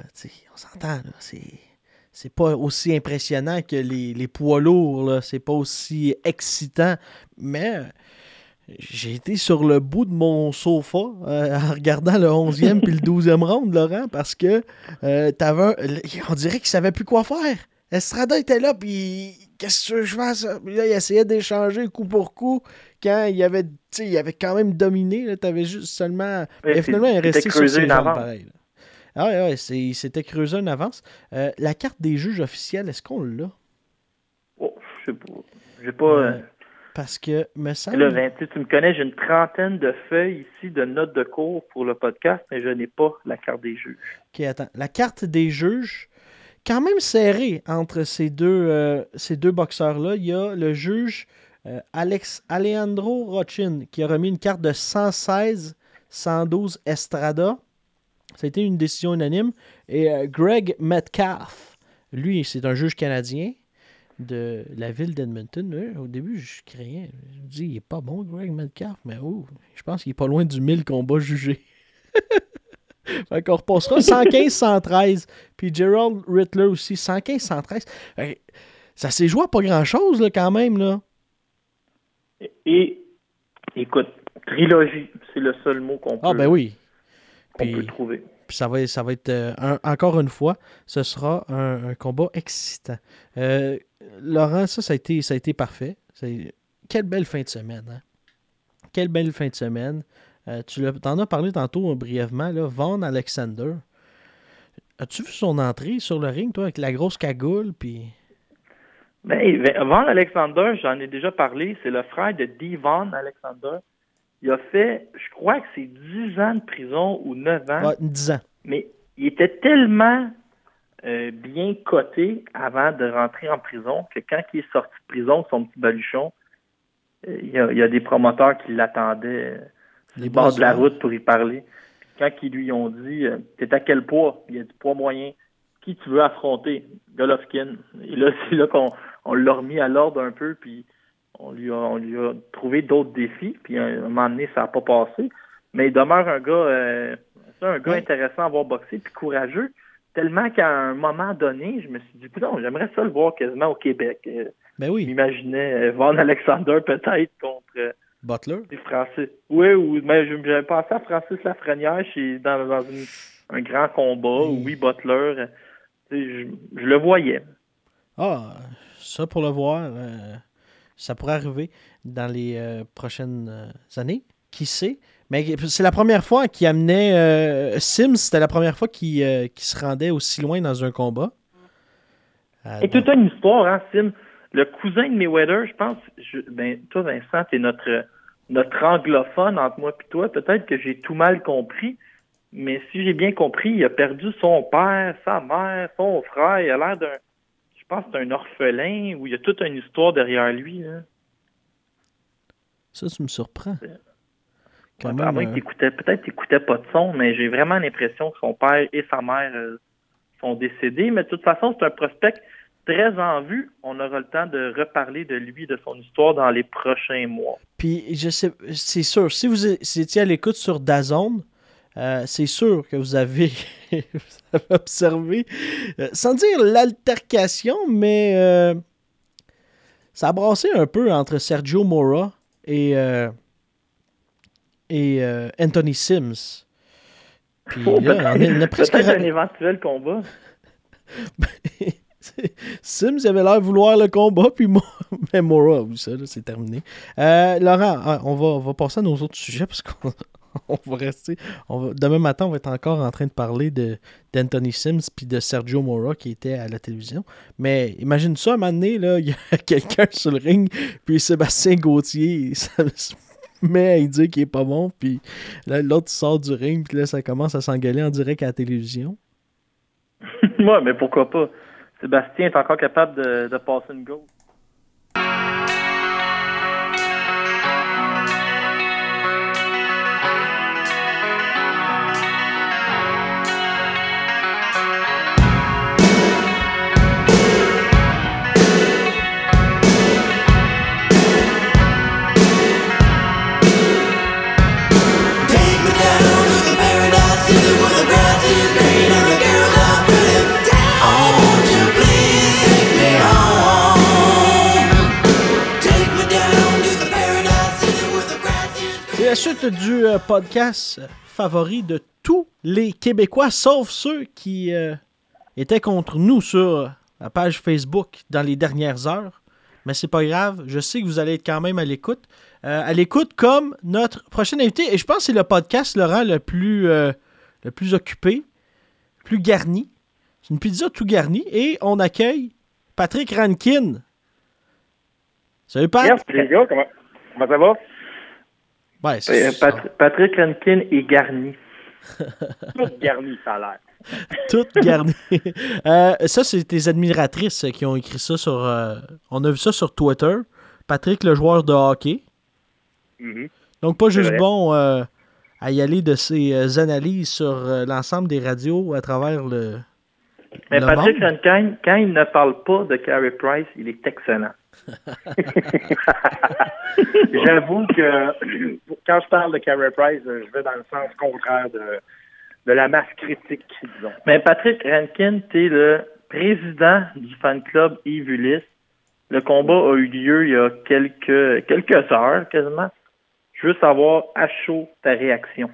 on s'entend. C'est. C'est pas aussi impressionnant que les, les poids lourds. C'est pas aussi excitant. Mais j'ai été sur le bout de mon sofa euh, en regardant le 11e puis le 12e round, Laurent, parce que euh, t'avais un- on dirait qu'il savait plus quoi faire. Estrada était là, puis qu'est-ce que je? Puis là, il essayait d'échanger coup pour coup quand il avait, il avait quand même dominé. Là, t'avais juste seulement. Mais finalement, il est c'était resté sur creusé ses une avance. pareil. Ah ouais, ouais, il s'était creusé une avance. Euh, la carte des juges officiels, est-ce qu'on l'a? Oh, je sais pas. J'ai pas. Parce que, me semble... Là, Vinci, tu me connais, j'ai une trentaine de feuilles ici de notes de cours pour le podcast, mais je n'ai pas la carte des juges. Ok, attends. La carte des juges, quand même serrée entre ces deux, euh, ces deux boxeurs-là. Il y a le juge euh, Alex Alejandro Rochin qui a remis une carte de 116, 112 Estrada. Ça a été une décision unanime. Et euh, Greg Metcalf, lui, c'est un juge canadien de la ville d'Edmonton. Au début, je craignais. Je me dis, il est pas bon, Greg Metcalf, mais oh, je pense qu'il est pas loin du 1000 combats jugés. Fait qu'on repassera 115-113. Puis Gerald Rittler aussi, 115-113. Hey, Ça s'est joué à pas grand-chose, quand même, là. Et, écoute, trilogie, c'est le seul mot qu'on peut, Ah, ben oui. qu'on Puis, peut trouver. puis ça va, ça va être, euh, un- encore une fois, ce sera un, un combat excitant. Euh, Laurent, ça, ça a été, ça a été parfait. Quelle belle fin de semaine, hein? Quelle belle fin de semaine. Euh, tu t'en as parlé tantôt euh, brièvement, là, Vaughn Alexander. As-tu vu son entrée sur le ring, toi, avec la grosse cagoule, puis... Ben, Van Alexander, j'en ai déjà parlé, c'est le frère de Devon Alexander. Il a fait, je crois que c'est 10 ans de prison ou 9 ans, Ouais, 10 ans. mais il était tellement euh, bien coté avant de rentrer en prison que quand il est sorti de prison, son petit baluchon, euh, il y, a, il y a des promoteurs qui l'attendaient euh, Les au bord de la route pour y parler. Puis quand ils lui ont dit euh, T'es à quel poids? Il a dit poids moyen. Qui tu veux affronter? Golovkin. Et là, c'est là qu'on on l'a remis à l'ordre un peu, puis on lui a, on lui a trouvé d'autres défis, puis à un moment donné, ça n'a pas passé. Mais il demeure un gars, euh, c'est un gars Oui. intéressant à voir boxer, puis courageux. Tellement qu'à un moment donné, je me suis dit, non, j'aimerais ça le voir quasiment au Québec. Euh, Ben oui, m'imaginais euh, Van Alexander peut-être contre euh, Butler. Francis. Oui, ou mais je- j'avais pensé à Francis Lafrenière chez, dans, dans une- un grand combat, Oui. oui, Butler. Je, je le voyais. Ah, ça pour le voir, euh, ça pourrait arriver dans les euh, prochaines années. Qui sait? Mais c'est la première fois qu'il amenait euh, Sims, c'était la première fois qu'il euh, qu'il se rendait aussi loin dans un combat. Euh, Et toute une histoire, hein, Sim. Le cousin de Mayweather, je pense, je, ben, toi, Vincent, t'es notre, notre anglophone entre moi et toi. Peut-être que j'ai tout mal compris, mais si j'ai bien compris, il a perdu son père, sa mère, son frère. Il a l'air d'un, je pense, que c'est un orphelin où il y a toute une histoire derrière lui. Là. Ça, tu me surprends. Quand Ouais, à même, moins euh, que t'écoutais- peut-être t'écoutais pas de son, mais j'ai vraiment l'impression que son père et sa mère euh, sont décédés. Mais de toute façon, c'est un prospect très en vue. On aura le temps de reparler de lui, de son histoire dans les prochains mois. Puis, je sais, c'est sûr, si vous étiez à l'écoute sur Dazone, euh, c'est sûr que vous avez, vous avez observé, euh, sans dire l'altercation, mais euh, ça a brassé un peu entre Sergio Mora et, et euh, Anthony Sims. Puis là, on, est- on a presque... Peut-être un éventuel combat. Sims avait l'air de vouloir le combat, puis moi, mais Mora, ça, là, c'est terminé. Euh, Laurent, ah, on va, on va passer à nos autres sujets parce qu'on on va rester. On va, demain matin, on va être encore en train de parler de, d'Anthony Sims puis de Sergio Mora qui était à la télévision. Mais imagine ça, un moment donné, là, il y a quelqu'un sur le ring, puis Sébastien Gauthier, ça se à lui dire qu'il est pas bon, puis là, l'autre sort du ring, puis là, ça commence à s'engueuler en direct à la télévision. ouais, mais pourquoi pas? Sébastien est encore capable de, de passer une gauche. Suite du euh, podcast favori de tous les Québécois, sauf ceux qui euh, étaient contre nous sur la page Facebook dans les dernières heures. Mais c'est pas grave. Je sais que vous allez être quand même à l'écoute. Euh, à l'écoute comme notre prochain invité. Et je pense que c'est le podcast, Laurent, le plus, le plus occupé, le plus garni. C'est une pizza tout garnie. Et on accueille Patrick Rankin. Salut, Pat. Comment ça va? Ouais, c'est Euh, Pat- Patrick Rankin est garni. Tout garni, ça a l'air. tout garni. Euh, ça, c'est tes admiratrices qui ont écrit ça sur. euh, on a vu ça sur Twitter. Patrick, le joueur de hockey. Mhm. Donc, pas juste bon à y aller de ses analyses sur l'ensemble des radios à travers le. Mais le Patrick. Rankin, quand il ne parle pas de Carey Price, il est excellent. J'avoue que quand je parle de Carey Price, je vais dans le sens contraire de, de la masse critique, disons. Mais Patrick Rankin, tu es le président du fan club Yves Ulysse. Le combat a eu lieu il y a quelques, quelques heures, quasiment. Je veux savoir, à chaud, ta réaction.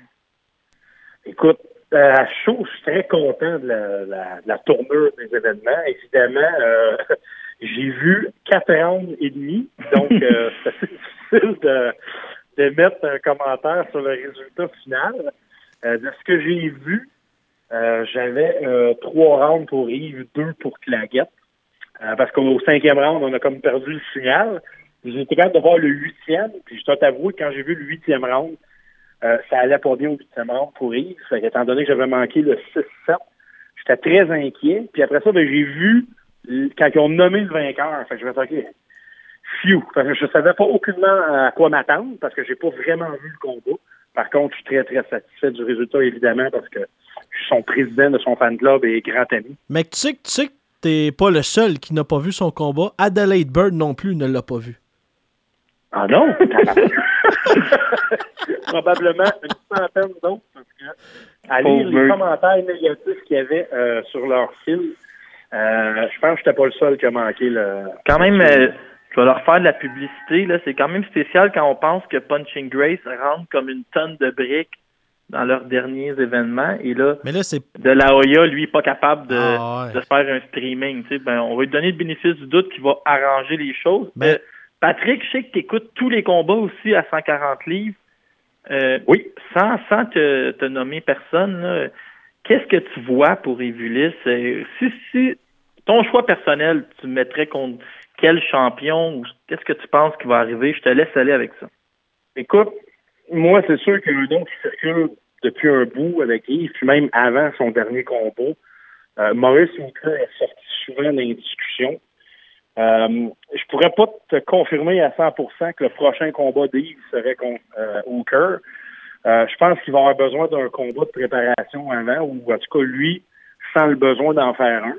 Écoute, euh, à chaud, je suis très content de la, la, de la tournure des événements. Évidemment, euh, j'ai vu quatre rounds et demi, donc euh, c'est assez difficile de, de mettre un commentaire sur le résultat final. Euh, de ce que j'ai vu, euh, j'avais euh, trois rounds pour Yves, deux pour Claguette. Euh, parce qu'au cinquième round, on a comme perdu le signal. J'ai été capable de voir le huitième, puis je dois t'avouer, quand j'ai vu le huitième round, euh, ça allait pas bien au huitième round pour Yves. Fait étant donné que j'avais manqué le 6-7, j'étais très inquiet. Puis après ça, ben, j'ai vu quand ils ont nommé le vainqueur. Fait que je me suis dit, OK, phew. Fait que je savais pas aucunement à quoi m'attendre parce que j'ai pas vraiment vu le combat. Par contre, je suis très, très satisfait du résultat, évidemment, parce que je suis son président de son fan club et grand ami. Mais tu sais que tu sais que t'es pas le seul qui n'a pas vu son combat. Adelaide Bird non plus ne l'a pas vu. Ah non? Probablement une centaine d'autres, parce que à lire les commentaires négatifs qu'il y avait euh, sur leur fil, je pense que j'étais pas le seul qui a manqué le. Quand même, euh, je vais leur faire de la publicité. là. C'est quand même spécial quand on pense que Punching Grace rentre comme une tonne de briques dans leurs derniers événements. Et là, Mais là, c'est. de la Hoya, lui, pas capable de, Ah ouais. de faire un streaming. Tu sais, ben, on va lui donner le bénéfice du doute qui va arranger les choses. Ben- Euh, Patrick, je sais que tu écoutes tous les combats aussi à 140 livres. Euh, Oui. Sans, sans te, te nommer personne, là, qu'est-ce que tu vois pour Evulis? Euh, Si, si ton choix personnel, tu mettrais contre quel champion ou qu'est-ce que tu penses qui va arriver? Je te laisse aller avec ça. Écoute, moi, c'est sûr qu'il y a un nom qui circule depuis un bout avec Yves, puis même avant son dernier combat. Euh, Maurice Hooker est sorti souvent dans les discussions. Euh, je pourrais pas te confirmer à 100% que le prochain combat d'Yves serait contre euh, Hooker. Euh, je pense qu'il va avoir besoin d'un combat de préparation avant, ou en tout cas, lui, sans le besoin d'en faire un.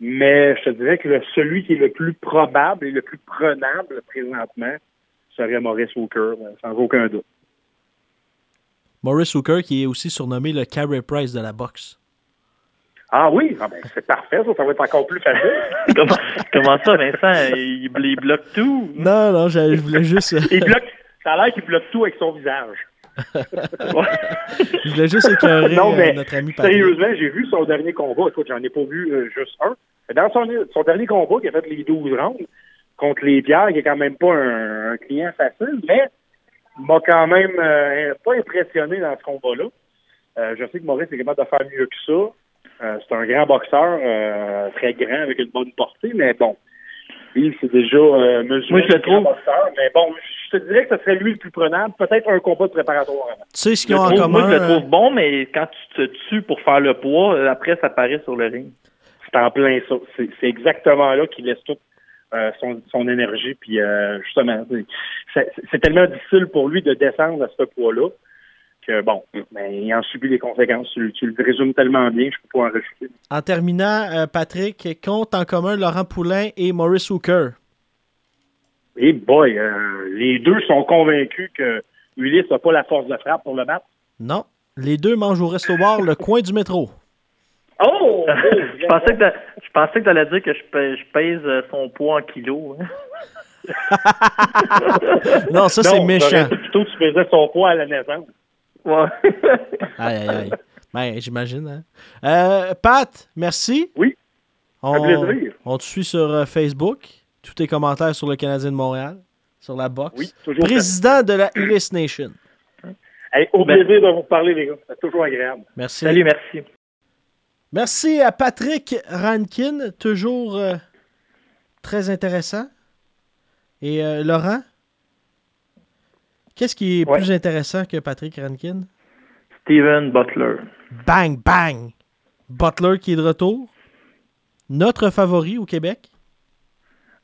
Mais je te dirais que le- celui qui est le plus probable et le plus prenable présentement serait Maurice Hooker, euh, sans aucun doute. Maurice Hooker qui est aussi surnommé le Carey Price de la boxe. Ah oui, ah ben, c'est parfait, ça, ça va être encore plus facile. comment, comment ça, Vincent? Il, il bloque tout? Non, non, je, je voulais juste. Il bloque, ça a l'air qu'il bloque tout avec son visage. Je voulais juste non, euh, notre ami Patrick. sérieusement, j'ai vu son dernier combat. Écoute, j'en ai pas vu euh, juste un. Dans son, son dernier combat, qui a fait les 12 rounds contre les Pierres, qui est quand même pas un, un client facile, mais m'a quand même euh, pas impressionné dans ce combat-là. Euh, je sais que Maurice est capable de faire mieux que ça. Euh, c'est un grand boxeur, très grand, avec une bonne portée, mais bon. C'est déjà euh, mesuré. Moi, je le trouve. mais bon, je te dirais que ce serait lui le plus prenable. Peut-être un combat de préparatoire avant. Tu sais ce qu'ils ont en commun. moi, je le euh, trouve bon, mais quand tu te tues pour faire le poids, euh, après, ça paraît sur le ring. C'est en plein ça. C'est exactement là qu'il laisse toute euh, son, son énergie. Puis euh, justement, c'est tellement difficile pour lui de descendre à ce poids-là que bon, mais il en subit les conséquences. Tu, tu le résumes tellement bien, je peux pas en rajouter. En terminant, euh, Patrick compte en commun Laurent Poulain et Maurice Hooker. Et boy, euh, les deux sont convaincus que Ulysse n'a pas la force de frappe pour le battre. Non. Les deux mangent au resto bar le coin du métro. Oh! je pensais que t'a- je pensais que tu allais dire que je pèse, je pèse, euh, son poids en kilos. hein. Non, ça, c'est méchant. Plutôt, tu faisais son poids à la naissance. Ouais. Aïe, aïe, aïe. Ben, j'imagine. Hein. Euh, Pat, merci. Oui. On, plaisir. On te suit sur euh, Facebook. Tous tes commentaires sur le Canadien de Montréal, sur la boxe. Oui, toujours. Président de la Ulysse Nation. Hey, au plaisir de vous parler, les gars. C'est toujours agréable. Merci. Salut, merci. Merci à Patrick Rankin, toujours euh, très intéressant. Et euh, Laurent, qu'est-ce qui est Ouais. plus intéressant que Patrick Rankin? Steven Butler. Bang, bang! Butler qui est de retour. Notre favori au Québec?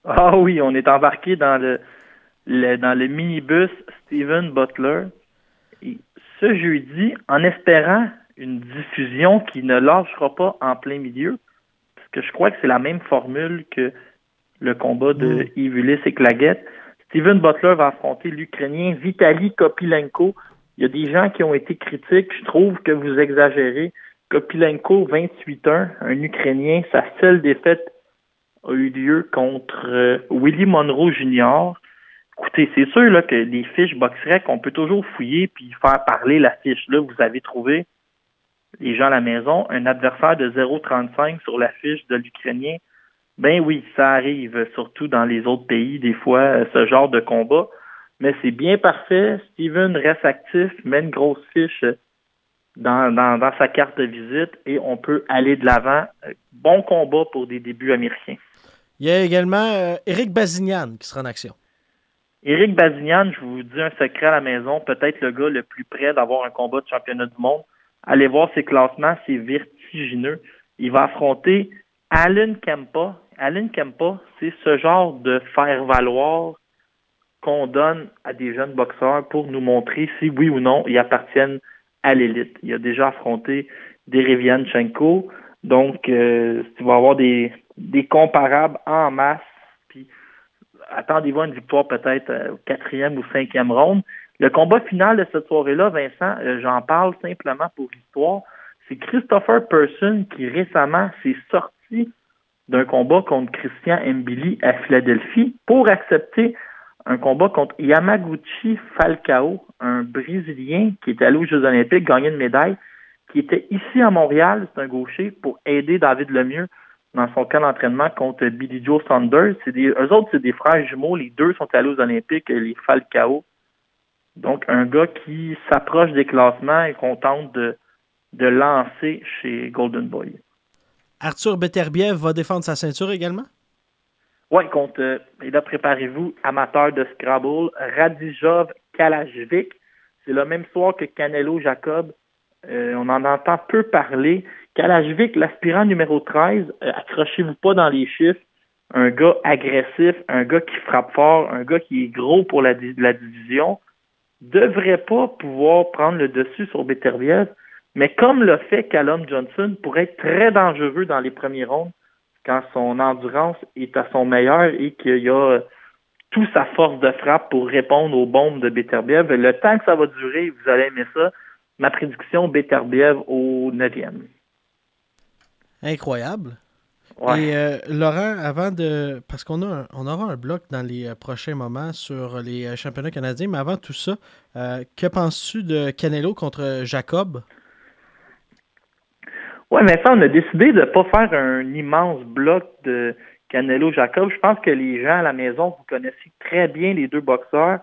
Ah oui, on est embarqué dans le, le- dans le minibus Steven Butler. Et ce jeudi, en espérant une diffusion qui ne lâchera pas en plein milieu, parce que je crois que c'est la même formule que le combat de Mm. Yves Ulysse et Claguette. Steven Butler va affronter l'Ukrainien Vitaly Kopilenko. Il y a des gens qui ont été critiques. Je trouve que vous exagérez. Kopilenko, 28-1, un Ukrainien, sa seule défaite a eu lieu contre euh, Willie Monroe Jr. Écoutez, c'est sûr là, que les fiches BoxRec, on peut toujours fouiller puis faire parler la fiche. Là, vous avez trouvé, les gens à la maison, un adversaire de 0,35 sur la fiche de l'Ukrainien. Ben oui, ça arrive, surtout dans les autres pays, des fois, ce genre de combat. Mais c'est bien parfait. Steven reste actif, met une grosse fiche dans, dans, dans sa carte de visite et on peut aller de l'avant. Bon combat pour des débuts américains. Il y a également euh, Eric Bazignan qui sera en action. Éric Bazignan, je vous dis un secret à la maison, peut-être le gars le plus près d'avoir un combat de championnat du monde. Allez voir ses classements, c'est vertigineux. Il va affronter Alan Kempa. Alan Kempa, c'est ce genre de faire-valoir qu'on donne à des jeunes boxeurs pour nous montrer si oui ou non ils appartiennent à l'élite. Il a déjà affronté Derevianchenko, donc euh, il va y avoir des, comparables en masse. Puis attendez-vous à une victoire peut-être euh, au quatrième ou cinquième ronde. Le combat final de cette soirée-là, Vincent, euh, j'en parle simplement pour l'histoire. C'est Christopher Person qui récemment s'est sorti d'un combat contre Christian Mbili à Philadelphie pour accepter un combat contre Yamaguchi Falcao, un Brésilien qui est allé aux Jeux Olympiques, gagner une médaille, qui était ici à Montréal, c'est un gaucher, pour aider David Lemieux dans son camp d'entraînement contre Billy Joe Saunders. Des, eux autres, c'est des frères jumeaux. Les deux sont allés aux Olympiques, les Falcao. Donc, un gars qui s'approche des classements et qu'on tente de, de lancer chez Golden Boy. Arthur Beterbiev va défendre sa ceinture également? Oui, contre, euh, et là, préparez-vous, amateur de Scrabble, Radijov Kalajvic. C'est le même soir que Canelo Jacob. Euh, on en entend peu parler. Kalajvic, l'aspirant numéro 13, euh, accrochez-vous pas dans les chiffres. Un gars agressif, un gars qui frappe fort, un gars qui est gros pour la, la division, devrait pas pouvoir prendre le dessus sur Beterbiev. Mais comme l'a fait Callum Johnson, pourrait être très dangereux dans les premiers rondes quand son endurance est à son meilleur et qu'il y a toute sa force de frappe pour répondre aux bombes de Beterbiev. Le temps que ça va durer, vous allez aimer ça. Ma prédiction, Beterbiev au 9e. Incroyable. Ouais. Et euh, Laurent, avant de. Parce qu'on a un- on aura un bloc dans les euh, prochains moments sur les euh, championnats canadiens, mais avant tout ça, euh, que penses-tu de Canelo contre Jacob? Ouais, mais ça, on a décidé de ne pas faire un immense bloc de Canelo Jacob. Je pense que les gens à la maison, vous connaissez très bien les deux boxeurs.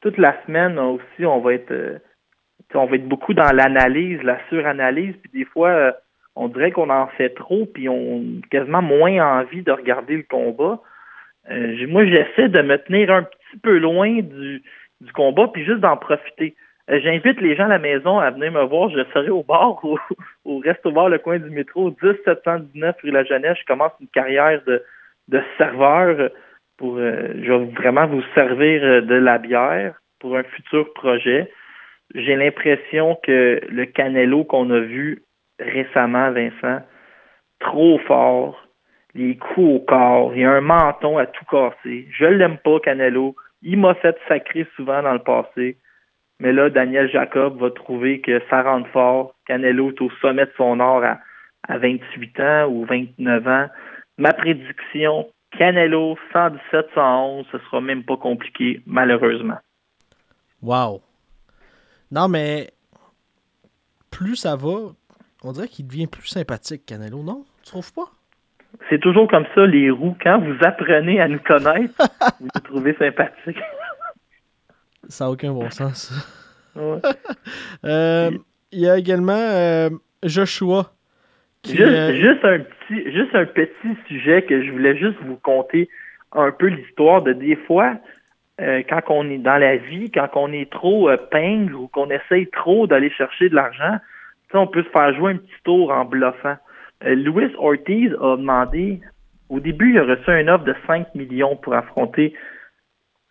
Toute la semaine aussi, on va être euh, on va être beaucoup dans l'analyse, la suranalyse, puis des fois, euh, on dirait qu'on en fait trop, puis on a quasiment moins envie de regarder le combat. Euh, moi, j'essaie de me tenir un petit peu loin du, du combat, puis juste d'en profiter. Euh, J'invite les gens à la maison à venir me voir. Je serai au bar, au, au resto bar Le Coin du Métro, 1719 rue La Jeunesse. Je commence une carrière de, de serveur pour, euh, je vais vraiment vous servir euh, de la bière pour un futur projet. J'ai l'impression que le Canelo qu'on a vu récemment, Vincent, trop fort, les coups au corps, il y a un menton à tout casser. Je l'aime pas, Canelo. Il m'a fait sacrer souvent dans le passé. Mais là, Daniel Jacob va trouver que ça rentre fort. Canelo est au sommet de son art à, à 28 ans ou 29 ans. Ma prédiction, Canelo 117-111, ce sera même pas compliqué, malheureusement. Wow. Non, mais plus ça va, on dirait qu'il devient plus sympathique, Canelo, non? Tu trouves pas? C'est toujours comme ça, les roues. Quand vous apprenez à nous connaître, vous nous trouvez sympathiques. Ça n'a aucun bon sens. Ouais. Euh, Il y a également euh, Joshua. qui, Juste, euh, juste un petit, juste un petit sujet que je voulais juste vous conter un peu l'histoire de des fois, euh, quand on est dans la vie, quand on est trop euh, pingre ou qu'on essaye trop d'aller chercher de l'argent, on peut se faire jouer un petit tour en bluffant. Euh, Luis Ortiz a demandé, au début, il a reçu une offre de 5 millions pour affronter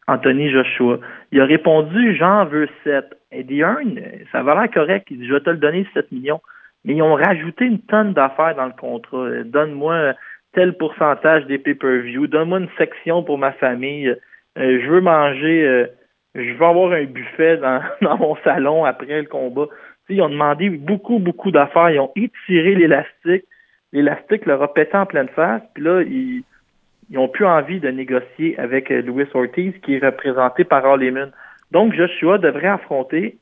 Anthony Joshua. Il a répondu, j'en veux 7. Et Earn, ça va l'air correct. Il dit, je vais te le donner 7 millions. Mais ils ont rajouté une tonne d'affaires dans le contrat. Donne-moi tel pourcentage des pay-per-view. Donne-moi une section pour ma famille. Euh, je veux manger, euh, je veux avoir un buffet dans, dans mon salon après le combat. Tu sais, ils ont demandé beaucoup, beaucoup d'affaires. Ils ont étiré l'élastique. L'élastique leur a pété en pleine face. Puis là, ils, ils ont plus envie de négocier avec euh, Luis Ortiz, qui est représenté par Harleyman. Donc, Joshua devrait affronter,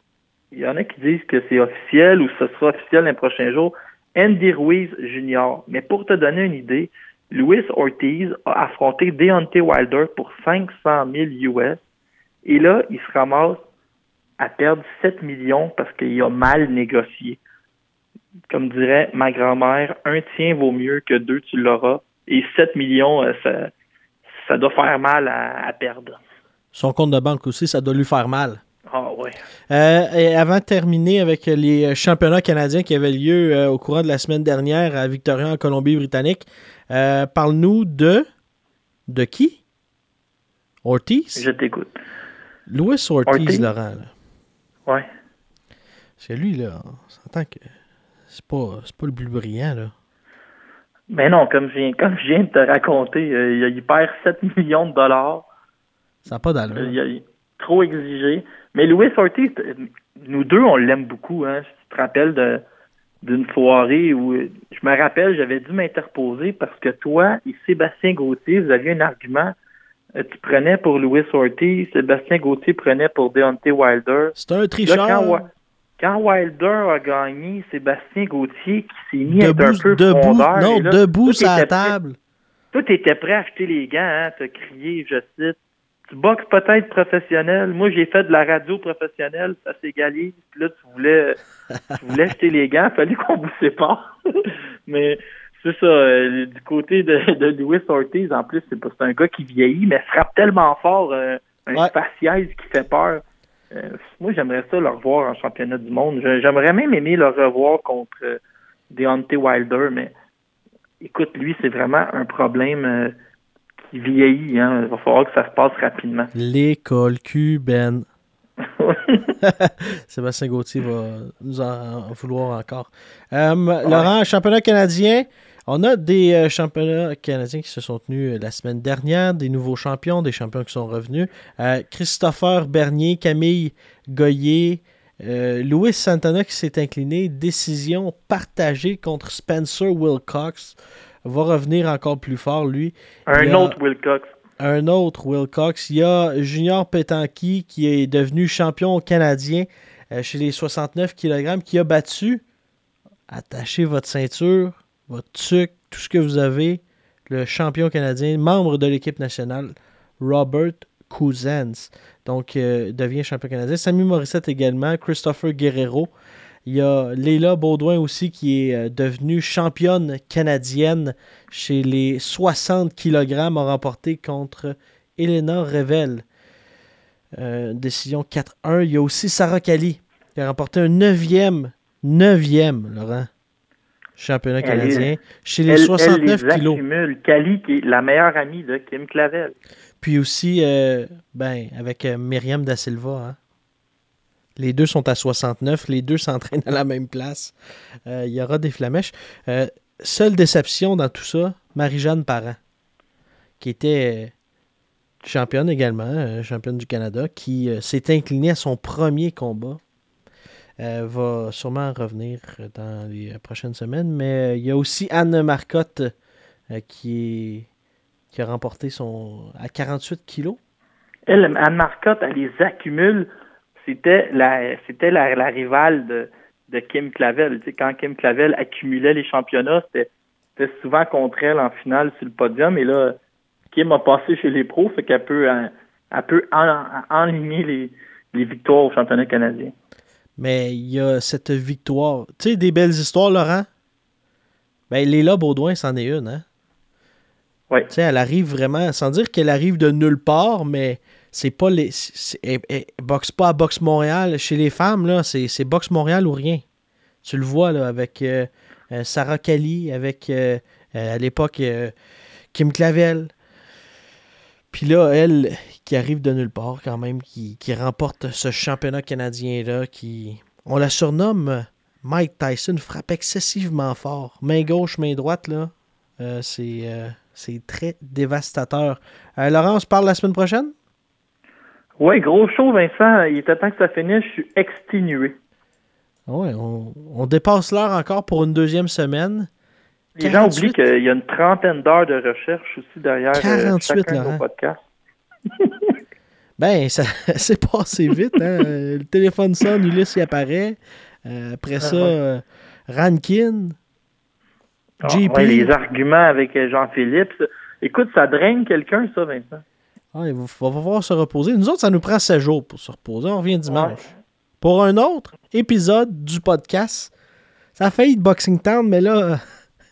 il y en a qui disent que c'est officiel ou ce sera officiel les prochains jours, Andy Ruiz Jr. Mais pour te donner une idée, Luis Ortiz a affronté Deontay Wilder pour 500 000 US. Et là, il se ramasse à perdre 7 millions parce qu'il a mal négocié. Comme dirait ma grand-mère, un tien vaut mieux que deux, tu l'auras. Et 7 millions, euh, ça, ça doit faire mal à, à perdre. Son compte de banque aussi, ça doit lui faire mal. Ah ouais. Euh, et avant de terminer avec les championnats canadiens qui avaient lieu euh, au courant de la semaine dernière à Victoria en Colombie-Britannique, euh, parle-nous de. De qui? Ortiz? Je t'écoute. Louis Ortiz, Ortiz? Laurent. là. Ouais. Parce que lui, là, on s'entend que c'est pas, c'est pas le plus brillant, là. Mais non, comme je viens, comme je viens de te raconter, euh, il, perd 7 millions de dollars. Ça n'a pas d'allure. Euh, Il trop exigé. Mais Louis Ortiz, nous deux, on l'aime beaucoup. Hein. Tu te rappelles de d'une soirée où je me rappelle, j'avais dû m'interposer parce que toi et Sébastien Gauthier, vous aviez un argument. Euh, tu prenais pour Louis Ortiz, Sébastien Gauthier prenait pour Deontay Wilder. C'est un Là, tricheur. quand, quand Wilder a gagné, Sébastien Gauthier qui s'est mis à être un debout, peu debout, fondeur, non, et là, debout tout sur la était prêt- table. Toi, t'étais prêt à acheter les gants, hein, t'as crié, je cite. Tu boxes peut-être professionnel. Moi, j'ai fait de la radio professionnelle, ça s'égalise. Puis là, tu voulais, tu voulais acheter les gants, fallait qu'on vous sépare. Mais c'est ça, euh, du côté de, de Louis Ortiz, en plus, c'est pas c'est un gars qui vieillit, mais frappe tellement fort, euh, un Ouais. faciès qui fait peur. Euh, moi, j'aimerais ça le revoir en championnat du monde. J'aimerais même aimer le revoir contre euh, Deontay Wilder, mais écoute, lui, c'est vraiment un problème euh, qui vieillit. Hein. Il va falloir que ça se passe rapidement. L'école cubaine. Sébastien Gauthier va nous en vouloir encore. Euh, Laurent, championnat canadien. On a des euh, championnats canadiens qui se sont tenus euh, la semaine dernière, des nouveaux champions, des champions qui sont revenus. Euh, Christopher Bernier, Camille Goyer, euh, Louis Santana qui s'est incliné. Décision partagée contre Spencer Wilcox. Va revenir encore plus fort, lui. un a- autre Wilcox. un autre Wilcox. Il y a Junior Petanqui qui est devenu champion canadien chez les 69 kg qui a battu, attachez votre ceinture, votre tout ce que vous avez, le champion canadien, membre de l'équipe nationale, Robert Cousins. Donc, euh, devient champion canadien. Samy Morissette également, Christopher Guerrero. Il y a Leila Baudouin aussi qui est euh, devenue championne canadienne chez les 60 kg a remporté contre Elena Revel. Euh, décision 4-1. Il y a aussi Sarah Kali qui a remporté un 9e, 9e, Laurent, championnat canadien chez les Elle, 69 elle les kilos. accumule. Cali, qui est la meilleure amie de Kim Clavel. Puis aussi, euh, ben, avec euh, Myriam Da Silva. hein. Les deux sont à 69. Les deux s'entraînent à la même place. Euh, il y aura des flamèches. Euh, seule déception dans tout ça, Marie-Jeanne Parent, qui était championne également, championne du Canada, qui s'est inclinée à son premier combat. Euh, va sûrement revenir dans les prochaines semaines. Mais euh, il y a aussi Anne Marcotte euh, qui a remporté son à 48 kilos. Anne Marcotte, elle les accumule. C'était la, la, la rivale de, de Kim Clavel. Tu sais, quand Kim Clavel accumulait les championnats, c'était, c'était souvent contre elle en finale sur le podium. Et là, Kim a passé chez les pros, fait qu'elle peut, euh, elle peut en- enligner les, les victoires au championnat canadien. Mais il y a cette victoire. Tu sais, des belles histoires, Laurent? Ben, Léla Baudouin, c'en est une, hein? Ouais. Tu sais, elle arrive vraiment, sans dire qu'elle arrive de nulle part, mais c'est pas les. Elle, elle boxe pas à Boxe Montréal. Chez les femmes, là, c'est c'est Boxe Montréal ou rien. Tu le vois, là, avec euh, euh, Sarah Kali, avec, euh, euh, à l'époque, euh, Kim Clavel. Puis là, elle, qui arrive de nulle part quand même, qui, qui remporte ce championnat canadien-là, qui... On la surnomme euh, Mike Tyson, frappe excessivement fort. Main gauche, main droite, là. Euh, c'est, euh, c'est très dévastateur. Euh, Laurent, on se parle la semaine prochaine? Ouais, gros show, Vincent. Il était temps que ça finisse. Je suis exténué. Ouais, on, on dépasse l'heure encore pour une deuxième semaine. Les gens 48. oublient qu'il y a une trentaine d'heures de recherche aussi derrière euh, 48, chacun de nos podcasts. Ben, ça s'est passé vite. Hein? Le téléphone sonne, Ulysse y apparaît. Euh, après ça, ouais. euh, Rankin, Ah, JP. ouais, les arguments avec euh, Jean-Philippe. ça- Écoute, ça draine quelqu'un, ça, Vincent. Ah, il va, falloir se reposer. Nous autres, ça nous prend 7 jours pour se reposer. On revient dimanche. Pour un autre épisode du podcast. Ça a failli être Boxing Town, mais là,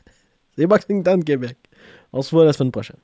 c'est Boxing Town Québec. On se voit la semaine prochaine.